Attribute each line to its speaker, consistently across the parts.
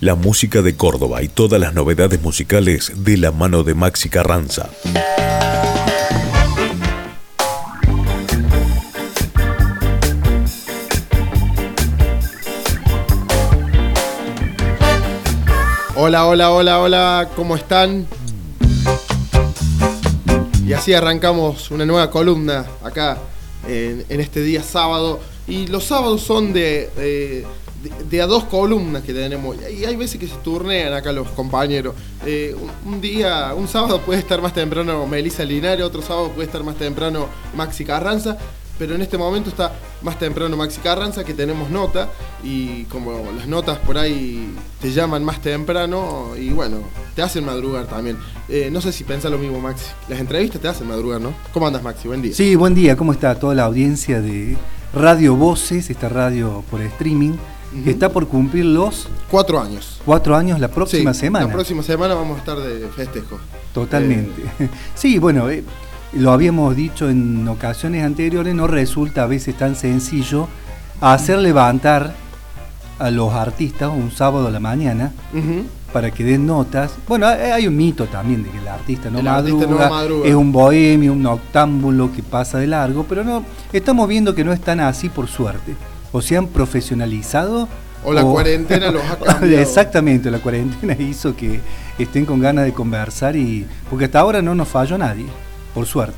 Speaker 1: La música de Córdoba y todas las novedades musicales de la mano de Maxi Carranza.
Speaker 2: Hola, hola, hola, hola, ¿cómo están? Y así arrancamos una nueva columna acá en, este día sábado. Y los sábados son de, de, a dos columnas que tenemos. Y hay veces que se turnean acá los compañeros. Eh, un, un día, un sábado puede estar más temprano Melissa Linares, otro sábado puede estar más temprano Maxi Carranza. Pero en este momento está más temprano Maxi Carranza, que tenemos nota. Y como las notas por ahí te llaman más temprano, y bueno, te hacen madrugar también. Eh, no sé si piensa lo mismo, Maxi. Las entrevistas te hacen madrugar, ¿no? ¿Cómo andas, Maxi? Buen día.
Speaker 3: Sí, buen día. ¿Cómo está toda la audiencia de Radio Voces, esta radio por streaming, que está por cumplir los
Speaker 2: Cuatro años.
Speaker 3: cuatro años la próxima
Speaker 2: Sí,
Speaker 3: semana?
Speaker 2: La próxima semana vamos a estar de festejo.
Speaker 3: Totalmente. Sí, bueno, eh, lo habíamos dicho en ocasiones anteriores, no resulta a veces tan sencillo hacer levantar a los artistas un sábado a la mañana para que den notas. Bueno, hay hay un mito también de que el artista no,
Speaker 2: El
Speaker 3: madruga,
Speaker 2: artista no madruga.
Speaker 3: es un bohemio, un noctámbulo que pasa de largo, pero no, estamos viendo que no es tan así por suerte. O se han profesionalizado.
Speaker 2: O la cuarentena los ha cambiado.
Speaker 3: Exactamente, la cuarentena hizo que estén con ganas de conversar y. Porque hasta ahora no nos falló nadie, por suerte.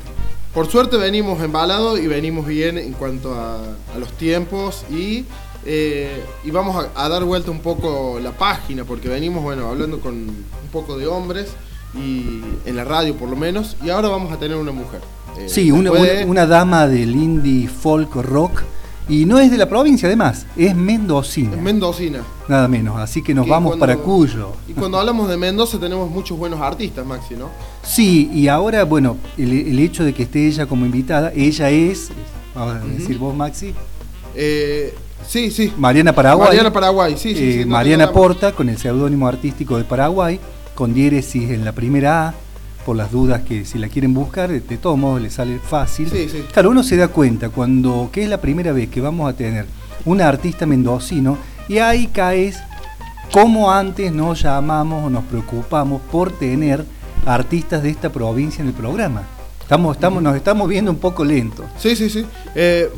Speaker 2: Por suerte venimos embalados y venimos bien en cuanto a, a los tiempos y, eh, y vamos a, a dar vuelta un poco la página porque venimos bueno hablando con un poco de hombres y en la radio por lo menos y ahora vamos a tener una mujer. Eh,
Speaker 3: Sí, una, una dama del indie folk rock. Y no es de la provincia, además, es mendocina.
Speaker 2: es mendocina.
Speaker 3: nada menos. Así que nos
Speaker 2: Que
Speaker 3: vamos
Speaker 2: cuando-
Speaker 3: para Cuyo.
Speaker 2: Y cuando hablamos de Mendoza tenemos muchos buenos artistas, Maxi, ¿no?
Speaker 3: Sí, y ahora, bueno, el, el hecho de que esté ella como invitada, ella es, vamos a decir vos, Maxi,
Speaker 2: Eh, sí, sí.
Speaker 3: Mariana Paraguay.
Speaker 2: Mariana Paraguay, sí, sí.
Speaker 3: Eh,
Speaker 2: sí, no
Speaker 3: Mariana Porta, con el seudónimo artístico de Paraguay, con diéresis en la primera A, por las dudas que si la quieren buscar, de todos modos les sale fácil.
Speaker 2: Sí, sí.
Speaker 3: Claro, uno se da cuenta cuando, que es la primera vez que vamos a tener una artista mendocino, y ahí caes como antes nos llamamos o nos preocupamos por tener artistas de esta provincia en el programa. Estamos, estamos, nos estamos viendo un poco lentos.
Speaker 2: Sí, sí, sí. Eh,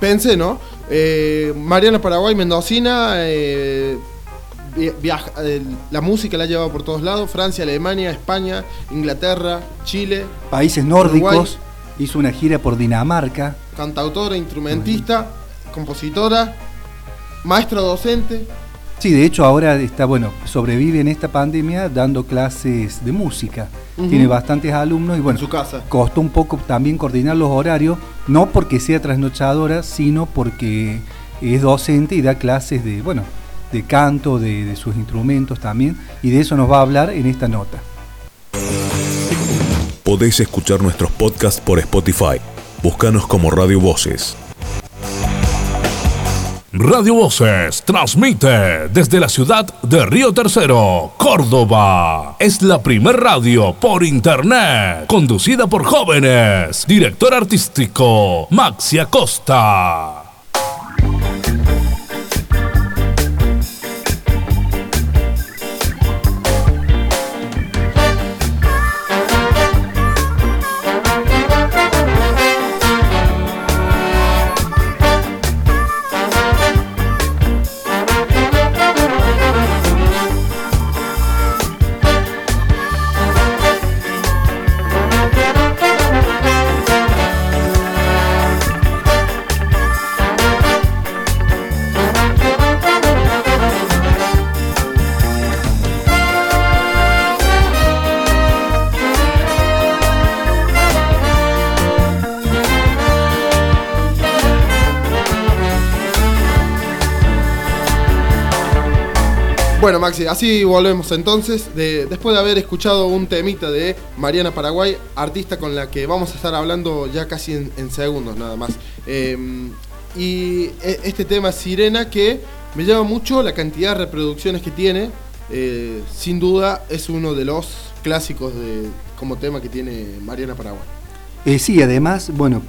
Speaker 2: pensé, ¿no? Eh, Mariana Paraguay, Mendocina, eh, viaja- la música la ha llevado por todos lados, Francia, Alemania, España, Inglaterra, Chile,
Speaker 3: Países nórdicos,
Speaker 2: Uruguay.
Speaker 3: hizo una gira por Dinamarca.
Speaker 2: cantautora, instrumentista, compositora, maestra docente.
Speaker 3: Sí, de hecho ahora está, bueno, sobrevive en esta pandemia dando clases de música. Tiene bastantes alumnos y bueno,
Speaker 2: En su casa.
Speaker 3: costó un poco también coordinar los horarios, no porque sea trasnochadora, sino porque es docente y da clases de, bueno, de canto, de, de sus instrumentos también, y de eso nos va a hablar en esta nota.
Speaker 1: Podés escuchar nuestros podcasts por Spotify. Búscanos como Radio Voces.
Speaker 4: Radio Voces transmite desde la ciudad de Río Tercero, Córdoba. Es la primer radio por internet, conducida por jóvenes. Director artístico, Maxi Acosta.
Speaker 2: Bueno, Maxi, así volvemos entonces, de- después de haber escuchado un temita de Mariana Paraguay, artista con la que vamos a estar hablando ya casi en, en segundos nada más. Eh, y e- este tema Sirena que me llama mucho la cantidad de reproducciones que tiene, eh, sin duda es uno de los clásicos de, como tema que tiene Mariana Paraguay.
Speaker 3: Eh, sí, además, bueno,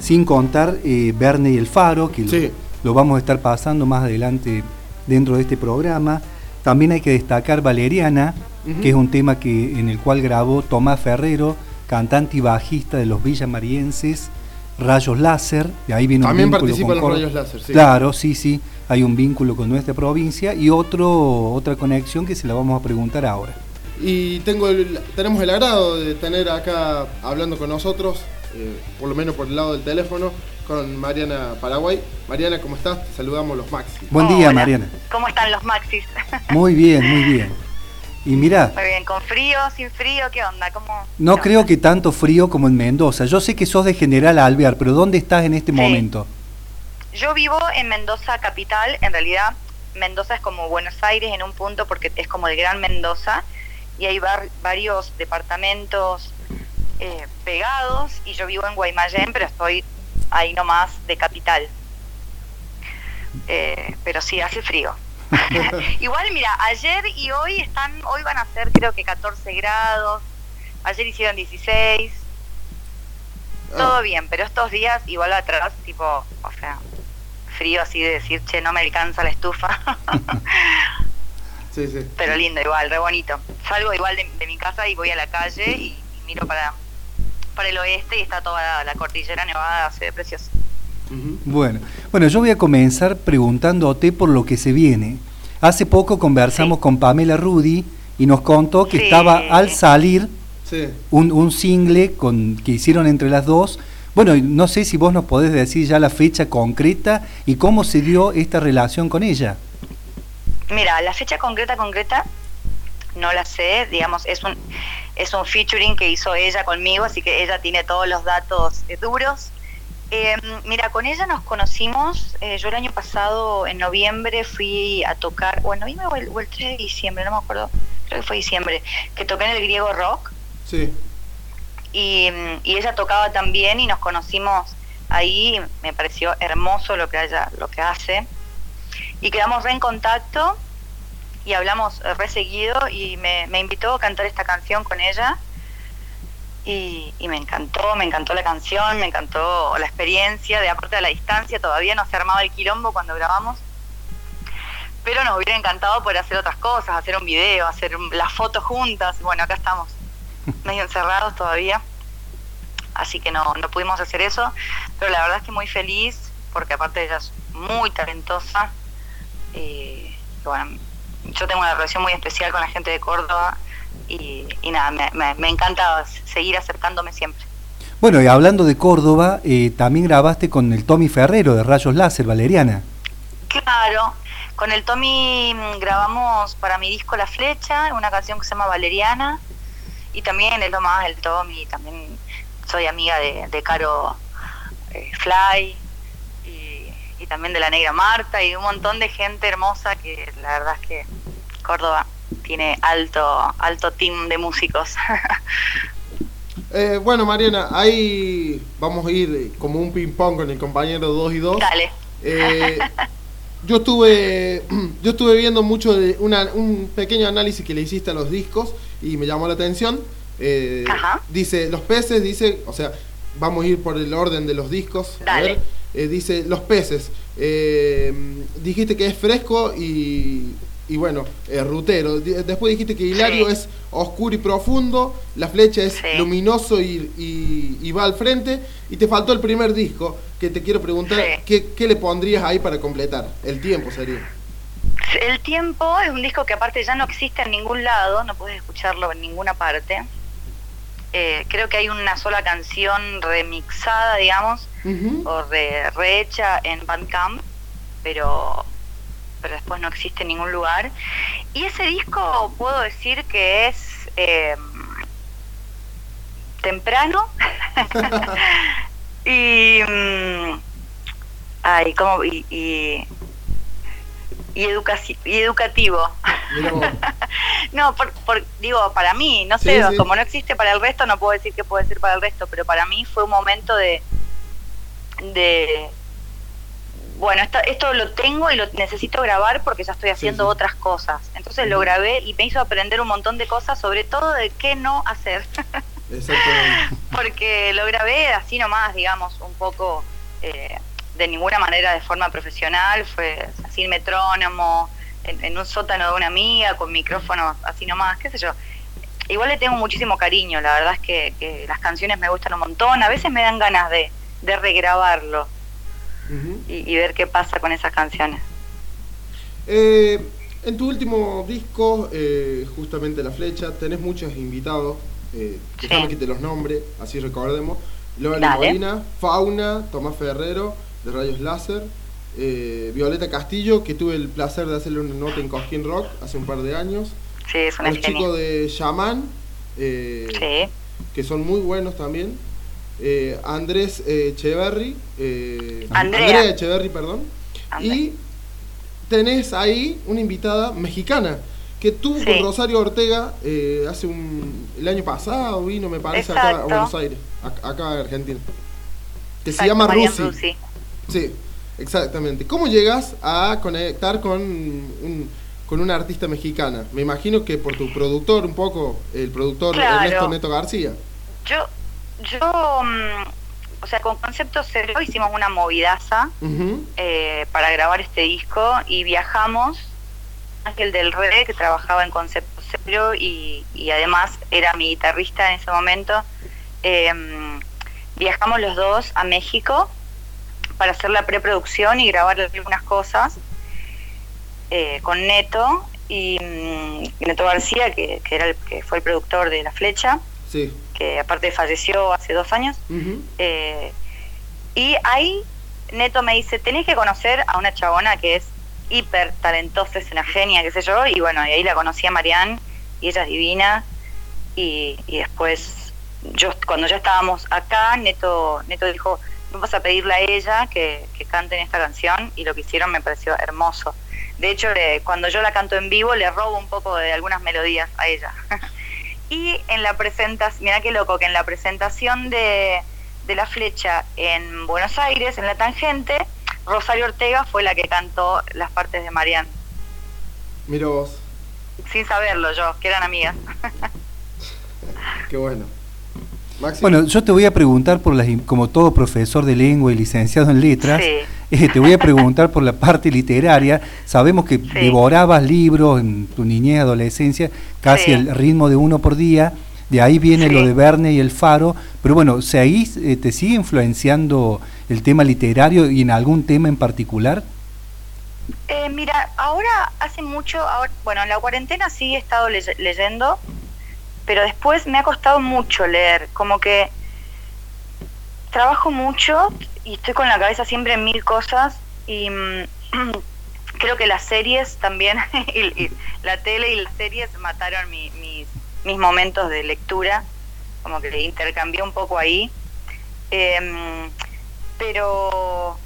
Speaker 3: sin contar eh, Verne y el Faro, que lo, vamos a estar pasando más adelante dentro de este programa. También hay que destacar Valeriana, que es un tema que, en el cual grabó Tomás Ferrero, cantante y bajista de los villamarienses, Rayos Láser, de ahí viene
Speaker 2: También
Speaker 3: un vínculo
Speaker 2: participa
Speaker 3: con
Speaker 2: los. Rayos Láser, sí.
Speaker 3: Claro, sí, sí, hay un vínculo con nuestra provincia y otro, otra conexión que se la vamos a preguntar ahora.
Speaker 2: Y tengo el- tenemos el agrado de tener acá hablando con nosotros, eh, por lo menos por el lado del teléfono, con Mariana Paraguay. Mariana, ¿cómo estás? Te saludamos los Maxi.
Speaker 3: Buen día,
Speaker 5: Hola.
Speaker 3: Mariana.
Speaker 5: ¿Cómo están los maxis?
Speaker 3: Muy bien, muy bien. Y mira,
Speaker 5: Muy bien, ¿con frío, sin frío? ¿Qué onda? ¿Cómo?
Speaker 3: no
Speaker 5: qué
Speaker 3: creo
Speaker 5: onda?
Speaker 3: que tanto frío como en Mendoza. Yo sé que sos de General Alvear, pero ¿dónde estás en este
Speaker 5: Sí.
Speaker 3: momento?
Speaker 5: Yo vivo en Mendoza capital, en realidad Mendoza es como Buenos Aires en un punto porque es como el Gran Mendoza y hay var- varios departamentos eh, pegados y yo vivo en Guaymallén, pero estoy ahí nomás de capital. Eh, pero sí, hace frío. Igual, mira, ayer y hoy están, hoy van a ser creo que 14 grados, ayer hicieron 16, todo
Speaker 2: Ah,
Speaker 5: bien, pero estos días igual atrás, tipo, o sea, frío así de decir, che, no me alcanza la estufa,
Speaker 2: sí, sí.
Speaker 5: pero lindo igual, re bonito. Salgo igual de, de mi casa y voy a la calle y, y miro para, para el oeste y está toda la, la cordillera nevada, se ve precioso.
Speaker 3: Bueno, bueno, yo voy a comenzar preguntándote por lo que se viene. Hace poco conversamos
Speaker 5: Sí.
Speaker 3: con Pamela Rudy y nos contó que
Speaker 5: Sí.
Speaker 3: estaba al salir
Speaker 2: Sí.
Speaker 3: un, un single con, que hicieron entre las dos. Bueno, y no sé si vos nos podés decir ya la fecha concreta y cómo se dio esta relación con ella.
Speaker 5: Mira, la fecha concreta, concreta, no la sé, digamos, es un, es un featuring que hizo ella conmigo, así que ella tiene todos los datos eh, duros. Eh, mira, con ella nos conocimos, eh, yo el año pasado, en noviembre, fui a tocar, o en noviembre o el, o el 3 de diciembre, no me acuerdo, creo que fue diciembre, que toqué en el griego rock
Speaker 2: Sí.
Speaker 5: y, y ella tocaba también y nos conocimos ahí, me pareció hermoso lo que ella, lo que hace y quedamos re en contacto y hablamos eh, re seguido y me, me invitó a cantar esta canción con ella. Y, y me encantó, me encantó la canción, me encantó la experiencia, de aparte de la distancia, todavía no se armaba el quilombo cuando grabamos, pero nos hubiera encantado poder hacer otras cosas, hacer un video, hacer las fotos juntas, bueno, acá estamos medio encerrados todavía, así que no, no pudimos hacer eso, pero la verdad es que muy feliz, porque aparte ella es muy talentosa, y bueno, yo tengo una relación muy especial con la gente de Córdoba, y, y nada, me, me, me encanta seguir acercándome siempre.
Speaker 3: Bueno, y hablando de Córdoba, eh, también grabaste con el Tommy Ferrero de Rayos Láser, Valeriana.
Speaker 5: Claro, con el Tommy mm, grabamos para mi disco La Flecha, una canción que se llama Valeriana, y también es lo más el Tommy, también soy amiga de, de Caro eh, Fly, y, también de la Negra Marta, y un montón de gente hermosa que la verdad es que Córdoba tiene alto, alto team de músicos.
Speaker 2: Eh, bueno, Mariana, ahí vamos a ir como un ping-pong con el compañero 2 y 2.
Speaker 5: Dale.
Speaker 2: Eh, yo estuve yo estuve viendo mucho de una- un pequeño análisis que le hiciste a los discos y me llamó la atención. Eh,
Speaker 5: Ajá.
Speaker 2: dice, los peces, dice, o sea, vamos a ir por el orden de los discos. A
Speaker 5: Dale.
Speaker 2: ver, Eh, dice, los peces. eh, dijiste que es fresco y, y bueno, eh, rutero. Después dijiste que Hilario
Speaker 5: Sí.
Speaker 2: es oscuro y profundo, la flecha es
Speaker 5: Sí.
Speaker 2: luminoso y, y- y va al frente. Y te faltó el primer disco, que te quiero preguntar,
Speaker 5: Sí.
Speaker 2: ¿qué, qué le pondrías ahí para completar? El tiempo sería.
Speaker 5: El tiempo es un disco que aparte ya no existe en ningún lado, no puedes escucharlo en ninguna parte. Eh, creo que hay una sola canción remixada, digamos, o re- rehecha en Bandcamp, pero, pero después no existe en ningún lugar. Y ese disco puedo decir que es eh, temprano y, mm, ay, ¿cómo? y, y, y, educaci- y educativo. No, por, por- digo, para mí, no sé,
Speaker 2: sí.
Speaker 5: como no existe para el resto, no puedo decir que puede ser para el resto, pero para mí fue un momento de, de bueno, esto, esto lo tengo y lo necesito grabar porque ya estoy haciendo
Speaker 2: sí.
Speaker 5: otras cosas. Entonces lo grabé y me hizo aprender un montón de cosas, sobre todo de qué no hacer. Porque lo grabé así nomás, digamos, un poco eh, de ninguna manera de forma profesional, fue sin metrónomo, en, un sótano de una amiga con micrófonos así nomás, qué sé yo. Igual le tengo muchísimo cariño, la verdad es que, las canciones me gustan un montón, a veces me dan ganas de, regrabarlo y, ver qué pasa con esas canciones.
Speaker 2: Eh, en tu último disco, eh, justamente La Flecha, tenés muchos invitados, eh, déjame que te los nombre, así recordemos. Lola Molina, Fauna, Tomás Ferrero, de Rayos Láser, eh, Violeta Castillo, que tuve el placer de hacerle una nota en Cosquín Rock hace un par de años.
Speaker 5: Sí, es una
Speaker 2: Los chicos de Shaman, eh, que son muy buenos también. Eh, Andrés Echeverry, Andrea. Echeverry, perdón. Y tenés ahí una invitada mexicana que tuvo con Rosario Ortega hace un el año pasado vino me parece acá a Buenos Aires acá en Argentina que se llama Rusi. Sí, exactamente. ¿Cómo llegas a conectar con un, con una artista mexicana? Me imagino que por tu productor, un poco, el productor Ernesto Neto García.
Speaker 5: Yo, yo, mm, o sea, con Concepto Cero hicimos una movidaza eh, para grabar este disco y viajamos. Ángel del Rey, que trabajaba en Concepto Cero y, y además era mi guitarrista en ese momento. Eh, viajamos los dos a México para hacer la preproducción y grabar algunas cosas eh, con Neto y mm, Neto García, que, era el, que fue el productor de La Flecha, que aparte falleció hace dos años. Eh, y ahí Neto me dice, tenés que conocer a una chabona que es hiper talentosa, es una genia, qué sé yo, y bueno, y ahí la conocí a Marianne, y ella es divina, y, y después yo cuando ya estábamos acá, Neto, Neto dijo, vamos a pedirle a ella que, que canten esta canción y lo que hicieron me pareció hermoso. De hecho, cuando yo la canto en vivo, le robo un poco de algunas melodías a ella. y en la presentación, mira qué loco, que en la presentación de, de La Flecha en Buenos Aires, en La Tangente, Rosario Ortega fue la que cantó las partes de Marianne.
Speaker 2: Mira vos.
Speaker 5: Sin saberlo yo, que eran amigas.
Speaker 2: qué bueno.
Speaker 3: Bueno, yo te voy a preguntar por las, como todo profesor de lengua y licenciado en letras, eh, te voy a preguntar por la parte literaria. Sabemos que devorabas libros en tu niñez, adolescencia, casi el ritmo de uno por día. De ahí viene lo de Verne y el Faro. Pero bueno, ¿se eh, ¿te sigue influenciando el tema literario y en algún tema en particular?
Speaker 5: Eh, mira, ahora hace mucho, ahora, bueno, en la cuarentena sí he estado leyendo pero después me ha costado mucho leer, como que trabajo mucho y estoy con la cabeza siempre en mil cosas y mm, creo que las series también, y, la tele y las series mataron mis, mis momentos de lectura, como que intercambié un poco ahí. Em, pero,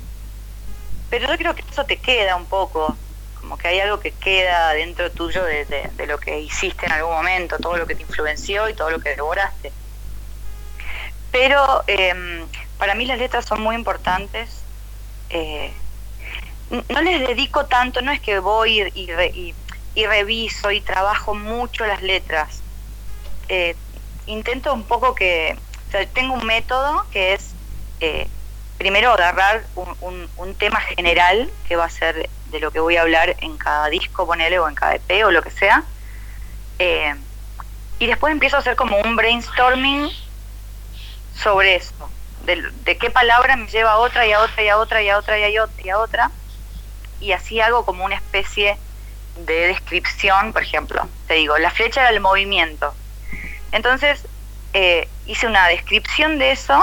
Speaker 5: pero yo creo que eso te queda un poco, como que hay algo que queda dentro tuyo de, lo que hiciste en algún momento, todo lo que te influenció y todo lo que devoraste. Pero em, para mí las letras son muy importantes. Eh, no les dedico tanto, no es que voy y, reviso y trabajo mucho las letras. Eh, intento un poco que, o sea, tengo un método que es eh, primero agarrar un, tema general que va a ser de lo que voy a hablar en cada disco, ponele, o en cada EP o lo que sea. Eh, y después empiezo a hacer como un brainstorming sobre eso, de, qué palabra me lleva a otra y a otra y a otra y a otra y a otra y a otra. Y así hago como una especie de descripción, por ejemplo. Te digo, la flecha era el movimiento. Entonces eh, hice una descripción de eso.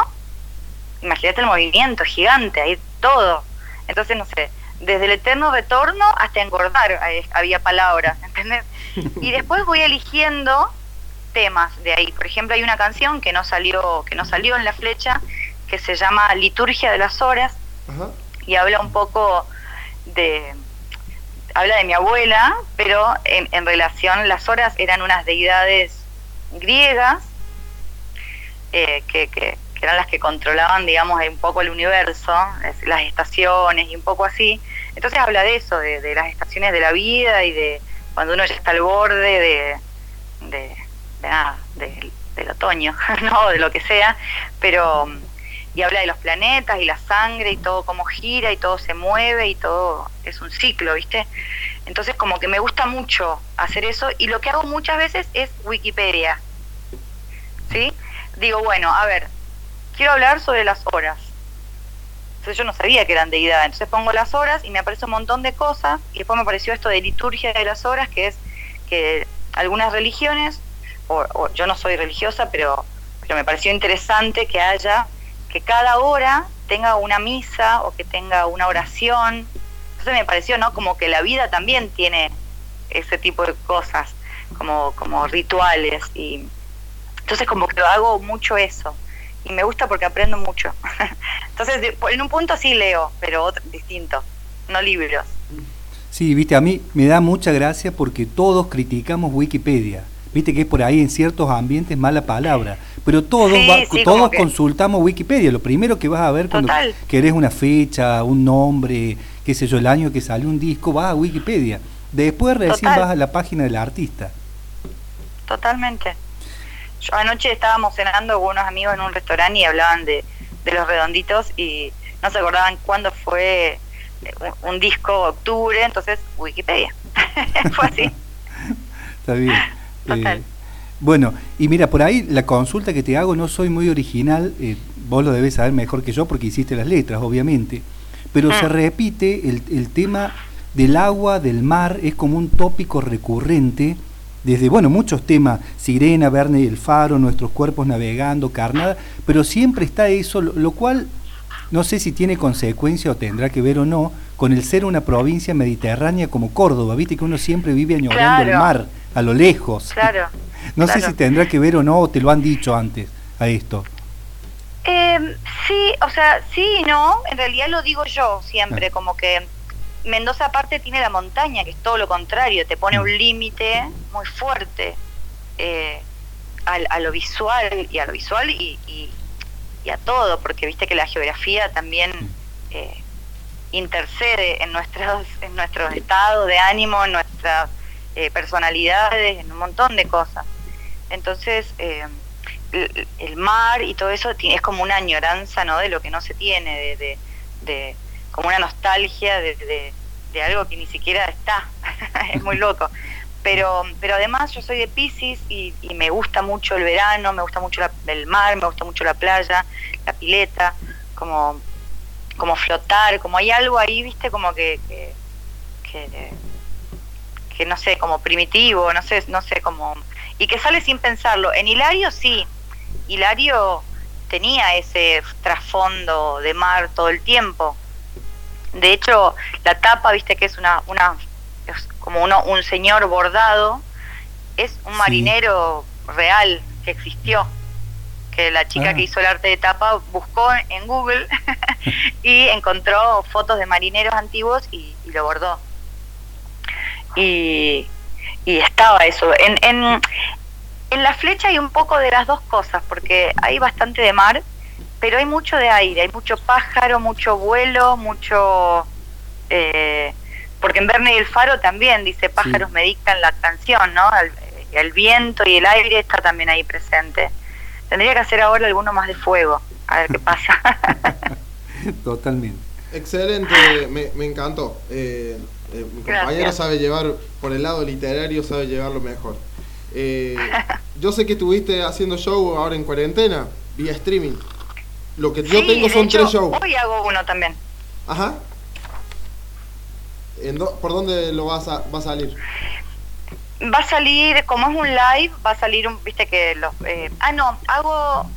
Speaker 5: Imagínate el movimiento gigante, ahí todo. Entonces, no sé, desde el eterno retorno hasta engordar había palabras, ¿entendés? Y después voy eligiendo temas de ahí. Por ejemplo, hay una canción que no salió, que no salió en la flecha, que se llama Liturgia de las Horas, y habla un poco de habla de mi abuela, pero en, en relación, las horas eran unas deidades griegas eh, que, que, que eran las que controlaban, digamos, un poco el universo, las estaciones y un poco así. Entonces habla de eso, de, las estaciones de la vida y de cuando uno ya está al borde de, de, nada, del otoño, no, de lo que sea, pero y habla de los planetas y la sangre y todo cómo gira y todo se mueve y todo es un ciclo, ¿viste? Entonces como que me gusta mucho hacer eso y lo que hago muchas veces es Wikipedia. ¿Sí? Digo, bueno, a ver, quiero hablar sobre las horas. Entonces yo no sabía que eran deidad. Entonces pongo las horas y me aparece un montón de cosas y después me apareció esto de liturgia de las horas, que es que algunas religiones, o, yo no soy religiosa, pero, pero me pareció interesante que haya, que cada hora tenga una misa o que tenga una oración. Entonces me pareció, ¿no? Como que la vida también tiene ese tipo de cosas, como, como rituales. y Entonces como que hago mucho eso. Y me gusta porque aprendo mucho. Entonces, en un punto sí leo, pero otro, distinto, no libros.
Speaker 3: Sí, viste, a mí me da mucha gracia porque todos criticamos Wikipedia. Viste que es por ahí en ciertos ambientes mala palabra, pero todos todos consultamos Wikipedia. Lo primero que vas a ver cuando querés una fecha, un nombre, qué sé yo, el año que sale un disco, vas a Wikipedia. Después recién vas a la página del artista.
Speaker 5: Totalmente. Yo anoche estábamos cenando con unos amigos en un restaurante y hablaban de, de los redonditos y no se acordaban cuándo fue un, disco octubre, entonces Wikipedia. Fue así.
Speaker 3: Está bien. Eh, bueno, y mira, por ahí la consulta que te hago no soy muy original, eh, vos lo debes saber mejor que yo porque hiciste las letras, obviamente, pero se mm. repite el, el tema del agua, del mar, es como un tópico recurrente desde, bueno, muchos temas, Sirena, Verne y el Faro, Nuestros Cuerpos Navegando, Carnada, pero siempre está eso, lo cual no sé si tiene consecuencia o tendrá que ver o no con el ser una provincia mediterránea como Córdoba. Viste que uno siempre vive añorando el mar a lo lejos.
Speaker 5: Claro.
Speaker 3: no sé si tendrá que ver o no, o te lo han dicho antes a esto.
Speaker 5: Eh, sí, o sea, sí y no. En realidad lo digo yo siempre, ah. como que Mendoza aparte tiene la montaña, que es todo lo contrario, te pone un mm. límite muy fuerte eh, a, lo visual y a lo visual y, a todo, porque viste que la geografía también eh, intercede en nuestros, en nuestro estado de ánimo, en nuestras eh, personalidades, en un montón de cosas. Entonces, eh, el, mar y todo eso es como una añoranza ¿no? de lo que no se tiene, de, de, como una nostalgia de, de, algo que ni siquiera está. es muy loco pero pero además yo soy de Pisces y, me gusta mucho el verano, me gusta mucho el mar, me gusta mucho la playa, la pileta, como, como flotar, como hay algo ahí, viste, como que, que, no sé, como primitivo, no sé, no sé, como y que sale sin pensarlo. En Hilario sí, Hilario tenía ese trasfondo de mar todo el tiempo. De hecho, la tapa, viste que es una, una como uno, un señor bordado, es un marinero real que existió. Que la chica que ah. hizo el arte de tapa buscó en Google y encontró fotos de marineros antiguos y, lo bordó. Y, y estaba eso. En, en, en la flecha hay un poco de las dos cosas, porque hay bastante de mar, pero hay mucho de aire, hay mucho pájaro, mucho vuelo, mucho... Eh, porque en Verne y el Faro también dice pájaros me dictan la canción, ¿no? El, viento y el aire está también ahí presente. Tendría que hacer ahora alguno más de fuego, a ver qué pasa.
Speaker 3: Totalmente.
Speaker 2: Excelente, me, me encantó. Eh, eh, mi compañero sabe llevar, por el lado literario, sabe llevarlo mejor. Eh, yo sé que estuviste haciendo show ahora en cuarentena, vía streaming. Lo que yo tengo son tres shows.
Speaker 5: Hoy hago uno también.
Speaker 2: Ajá. ¿Por dónde lo vas a, va a salir?
Speaker 5: Va a salir, como es un live, va a salir un, viste que los... Eh, ah, no, hago...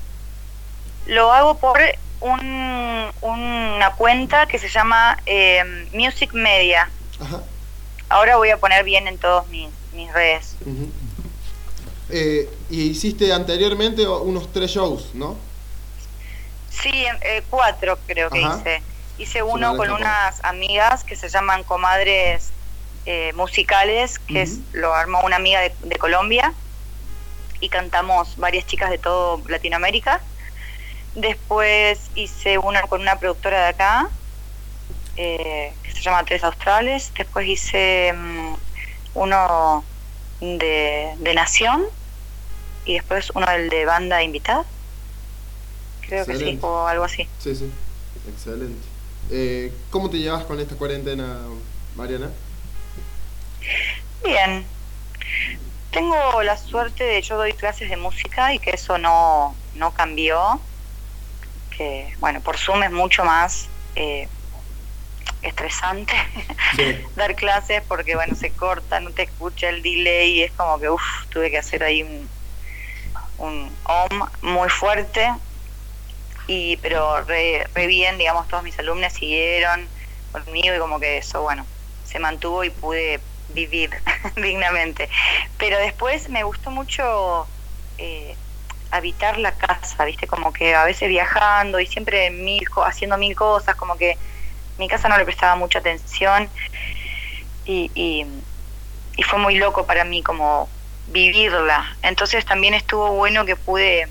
Speaker 5: Lo hago por un, una cuenta que se llama eh, Music Media. Ahora voy a poner bien en todos mis, mis redes.
Speaker 2: Eh, y hiciste anteriormente unos tres shows, ¿no?
Speaker 5: Sí, cuatro creo que hice. Hice uno con unas amigas que se llaman Comadres eh, Musicales, que es, lo armó una amiga de, Colombia, y cantamos varias chicas de todo Latinoamérica. Después hice uno con una productora de acá, eh, que se llama Tres Australes. Después hice mm, uno de, de, Nación y después uno del de banda invitada. Creo que sí, o algo así.
Speaker 2: Sí, sí, excelente. Eh, ¿Cómo te llevas con esta cuarentena, Mariana?
Speaker 5: bien. Tengo la suerte de yo doy clases de música y que eso no, no cambió. Que, bueno, por Zoom es mucho más eh, estresante dar clases porque, bueno, se corta, no te escucha el delay y es como que, uff, tuve que hacer ahí un, un OM muy fuerte. Y, pero re, re bien, digamos, todos mis alumnos siguieron conmigo y como que eso, bueno, se mantuvo y pude vivir dignamente. Pero después me gustó mucho eh, habitar la casa, ¿viste? Como que a veces viajando y siempre mil, haciendo mil cosas, como que mi casa no le prestaba mucha atención y, y, y fue muy loco para mí como vivirla. Entonces también estuvo bueno que pude,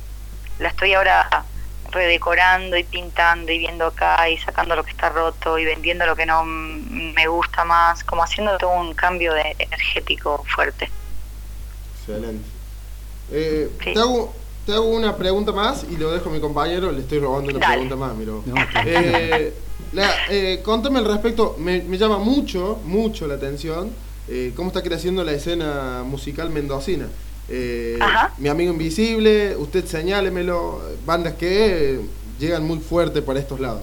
Speaker 5: la estoy ahora redecorando y pintando y viendo acá y sacando lo que está roto y vendiendo lo que no me gusta más, como haciendo todo un cambio de energético fuerte.
Speaker 2: Excelente. Eh, te, hago, te hago una pregunta más y lo dejo a mi compañero, le estoy robando una pregunta más, miro. eh, eh, contame al respecto, me, me, llama mucho, mucho la atención eh, cómo está creciendo la escena musical mendocina. Eh, mi amigo invisible, usted señálemelo, bandas que llegan muy fuerte por estos lados.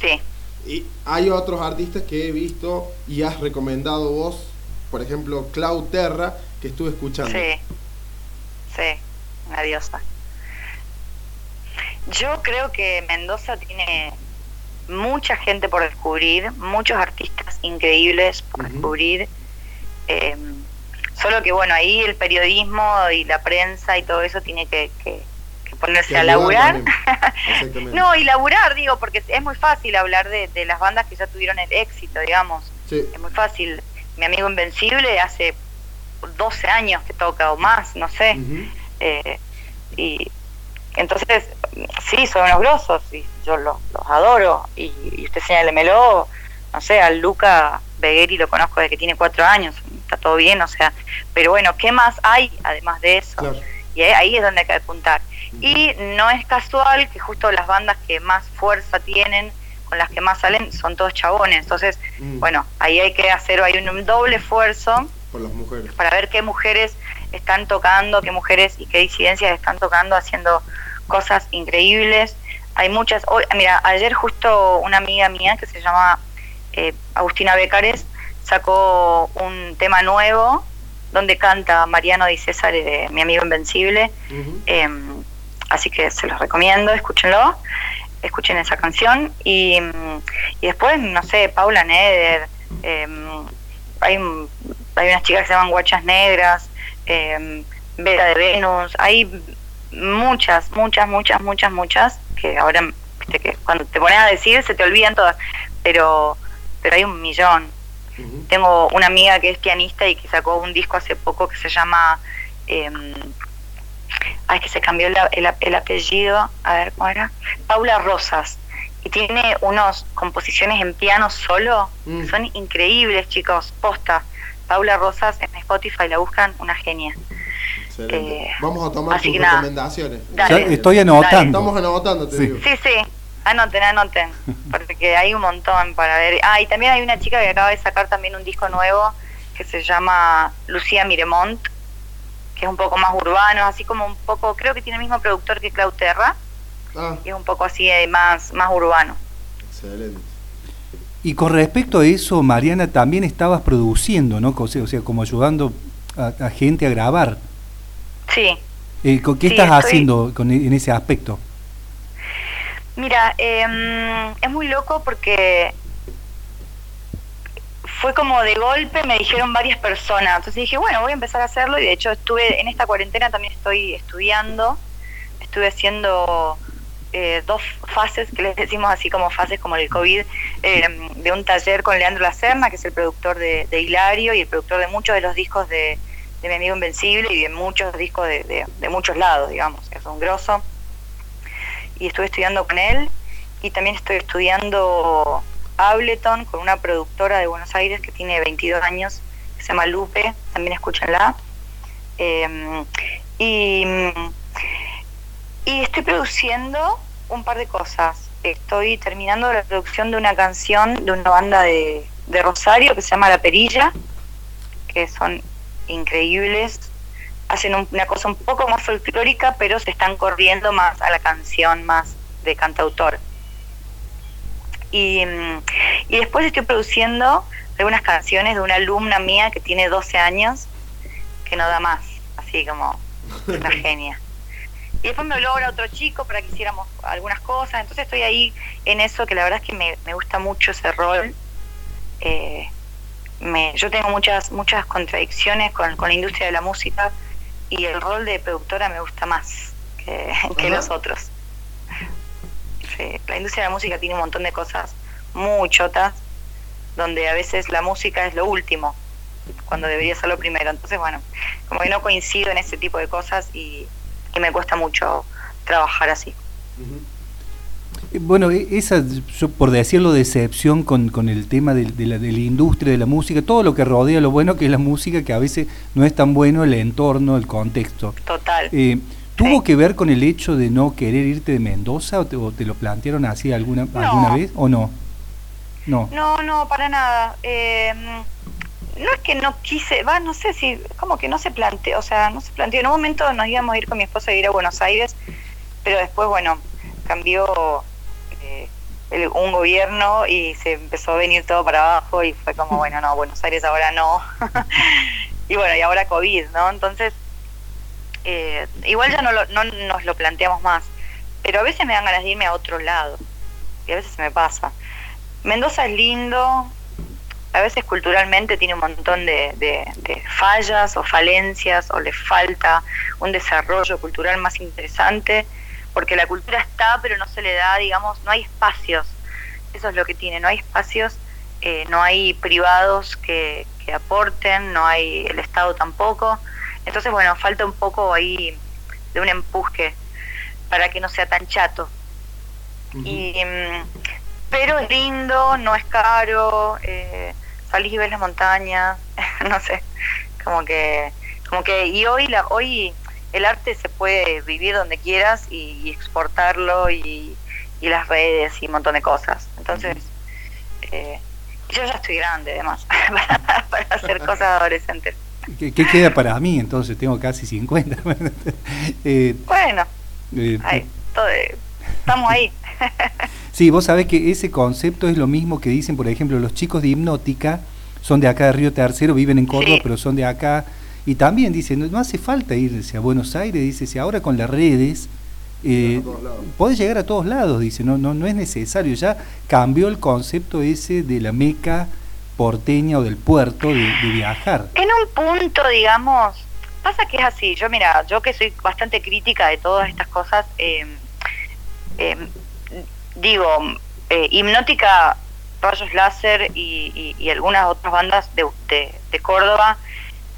Speaker 5: Sí.
Speaker 2: Y hay otros artistas que he visto y has recomendado vos, por ejemplo, Clau Terra, que estuve escuchando.
Speaker 5: Sí, sí, una diosa. Yo creo que Mendoza tiene mucha gente por descubrir, muchos artistas increíbles por descubrir. Eh, Solo que bueno, ahí el periodismo y la prensa y todo eso tiene que, que, ponerse a laburar. no, y laburar, digo, porque es muy fácil hablar de, de las bandas que ya tuvieron el éxito, digamos. Es muy fácil. Mi amigo Invencible hace 12 años que toca o más, no sé. eh, y entonces, sí, son unos grosos y yo los, los adoro. Y, y usted señálemelo, no sé, al Luca Begueri lo conozco desde que tiene cuatro años, está todo bien, o sea, pero bueno, ¿qué más hay además de eso? Y ahí es donde hay que apuntar. Y no es casual que justo las bandas que más fuerza tienen, con las que más salen, son todos chabones. Entonces, mm. bueno, ahí hay que hacer hay un, doble esfuerzo
Speaker 2: Por las mujeres.
Speaker 5: para ver qué mujeres están tocando, qué mujeres y qué disidencias están tocando, haciendo cosas increíbles. Hay muchas. Hoy, mira, ayer justo una amiga mía que se llama eh, Agustina Becares sacó un tema nuevo donde canta Mariano Di César, mi amigo Invencible. eh, así que se los recomiendo, escúchenlo, escuchen esa canción. Y, y después, no sé, Paula Neder, eh, hay, hay unas chicas que se llaman Guachas Negras, eh, Vera de Venus, hay muchas, muchas, muchas, muchas, muchas, que ahora que cuando te pones a decir se te olvidan todas, pero, pero hay un millón. Tengo una amiga que es pianista y que sacó un disco hace poco que se llama. Eh, ay, que se cambió el, el, el, apellido. A ver, ¿cómo era? Paula Rosas. Y tiene unas composiciones en piano solo. Mm. Son increíbles, chicos. Posta. Paula Rosas en Spotify la buscan, una genia.
Speaker 2: Eh, Vamos a tomar tus recomendaciones.
Speaker 3: Dale, estoy anotando.
Speaker 2: Dale. Estamos anotando, te
Speaker 3: Sí.
Speaker 2: digo.
Speaker 5: Sí, sí. Anoten, anoten, porque hay un montón para ver. Ah, y también hay una chica que acaba de sacar también un disco nuevo que se llama Lucía Miremont, que es un poco más urbano, así como un poco, creo que tiene el mismo productor que Clau Terra,
Speaker 2: Ah,
Speaker 5: y es un poco así eh, más, más urbano.
Speaker 2: excelente.
Speaker 3: Y con respecto a eso, Mariana, también estabas produciendo, ¿no? O sea, o sea como ayudando a, a gente a grabar.
Speaker 5: Sí.
Speaker 3: Eh, ¿con- ¿Qué
Speaker 5: Sí,
Speaker 3: estás
Speaker 5: estoy-
Speaker 3: haciendo con, en ese aspecto?
Speaker 5: Mira, eh, es muy loco porque fue como de golpe, me dijeron varias personas. Entonces dije, bueno, voy a empezar a hacerlo y de hecho estuve en esta cuarentena también estoy estudiando, estuve haciendo eh, dos fases, que les decimos así como fases como el COVID, eh, de un taller con Leandro Lacerna, que es el productor de, Hilario y el productor de muchos de los discos de, Mi Amigo Invencible y de muchos discos de, de, de muchos lados, digamos, es un grosso y estuve estudiando con él y también estoy estudiando Ableton con una productora de Buenos Aires que tiene 22 años, que se llama Lupe, también escúchenla. Eh, y, y estoy produciendo un par de cosas. Estoy terminando la producción de una canción de una banda de, de Rosario que se llama La Perilla, que son increíbles, hacen una cosa un poco más folclórica, pero se están corriendo más a la canción, más de cantautor. Y, mm, y después estoy produciendo algunas canciones de una alumna mía que tiene 12 años, que no da más, así como una genia. Y después me habló ahora otro chico para que hiciéramos algunas cosas, entonces estoy ahí en eso, que la verdad es que me, me gusta mucho ese rol. Eh, me, yo tengo muchas muchas contradicciones con, con la industria de la música y el rol de productora me gusta más que, que los otros. Sí, la industria de la música tiene un montón de cosas muy chotas, donde a veces la música es lo último, cuando debería ser lo primero. Entonces, bueno, como que no coincido en ese tipo de cosas y, y me cuesta mucho trabajar así.
Speaker 3: Eh, Bueno, e- esa, yo por decirlo, decepción con, con el tema de, de la, de la industria, de la música, todo lo que rodea lo bueno que es la música, que a veces no es tan bueno el entorno, el contexto.
Speaker 5: Total.
Speaker 3: Eh, ¿Tuvo
Speaker 5: Sí.
Speaker 3: que ver con el hecho de no querer irte de Mendoza o te, o te lo plantearon así alguna, alguna vez o no? No.
Speaker 5: No, no, para nada. Eh, no es que no quise, va, no sé si, como que no se planteó, o sea, no se planteó. En un momento nos íbamos a ir con mi esposa a ir a Buenos Aires, pero después, bueno, cambió el- un gobierno y se empezó a venir todo para abajo y fue como, bueno, no, Buenos Aires ahora no. y bueno, y ahora COVID, ¿no? Entonces, eh, igual ya no, lo- no nos lo planteamos más, pero a veces me dan ganas de irme a otro lado y a veces se me pasa. Mendoza es lindo, a veces culturalmente tiene un montón de, de- de fallas o falencias o le falta un desarrollo cultural más interesante, porque la cultura está, pero no se le da, digamos, no hay espacios. Eso es lo que tiene, no hay espacios, eh, no hay privados que, que aporten, no hay el Estado tampoco. Entonces, bueno, falta un poco ahí de un empuje para que no sea tan chato. Y, mm, pero es lindo, no es caro, eh, salís y ves las montañas, no sé, como que, como que, y hoy la, hoy el arte se puede vivir donde quieras y, y exportarlo y, y las redes y un montón de cosas. Entonces, eh, yo ya estoy grande además para, para hacer cosas adolescentes.
Speaker 3: ¿Qué, qué queda para mí entonces? Tengo casi 50. Eh,
Speaker 5: Bueno,
Speaker 3: eh,
Speaker 5: ahí, todo, eh, estamos ahí.
Speaker 3: Sí, vos sabés que ese concepto es lo mismo que dicen, por ejemplo, los chicos de hipnótica son de acá de Río Tercero, viven en Córdoba,
Speaker 5: Sí.
Speaker 3: pero son de acá. Y también dicen, no, no hace falta irse a Buenos Aires, dice, si ahora con las redes eh, podés llegar a todos lados, dice, no, no, no es necesario, ya cambió el concepto ese de la meca porteña o del puerto de, de viajar.
Speaker 5: En un punto, digamos, pasa que es así. Yo, mira, yo que soy bastante crítica de todas estas cosas, eh, eh, digo, eh, Hipnótica, Rayos Láser y, y- y algunas otras bandas de, de- de Córdoba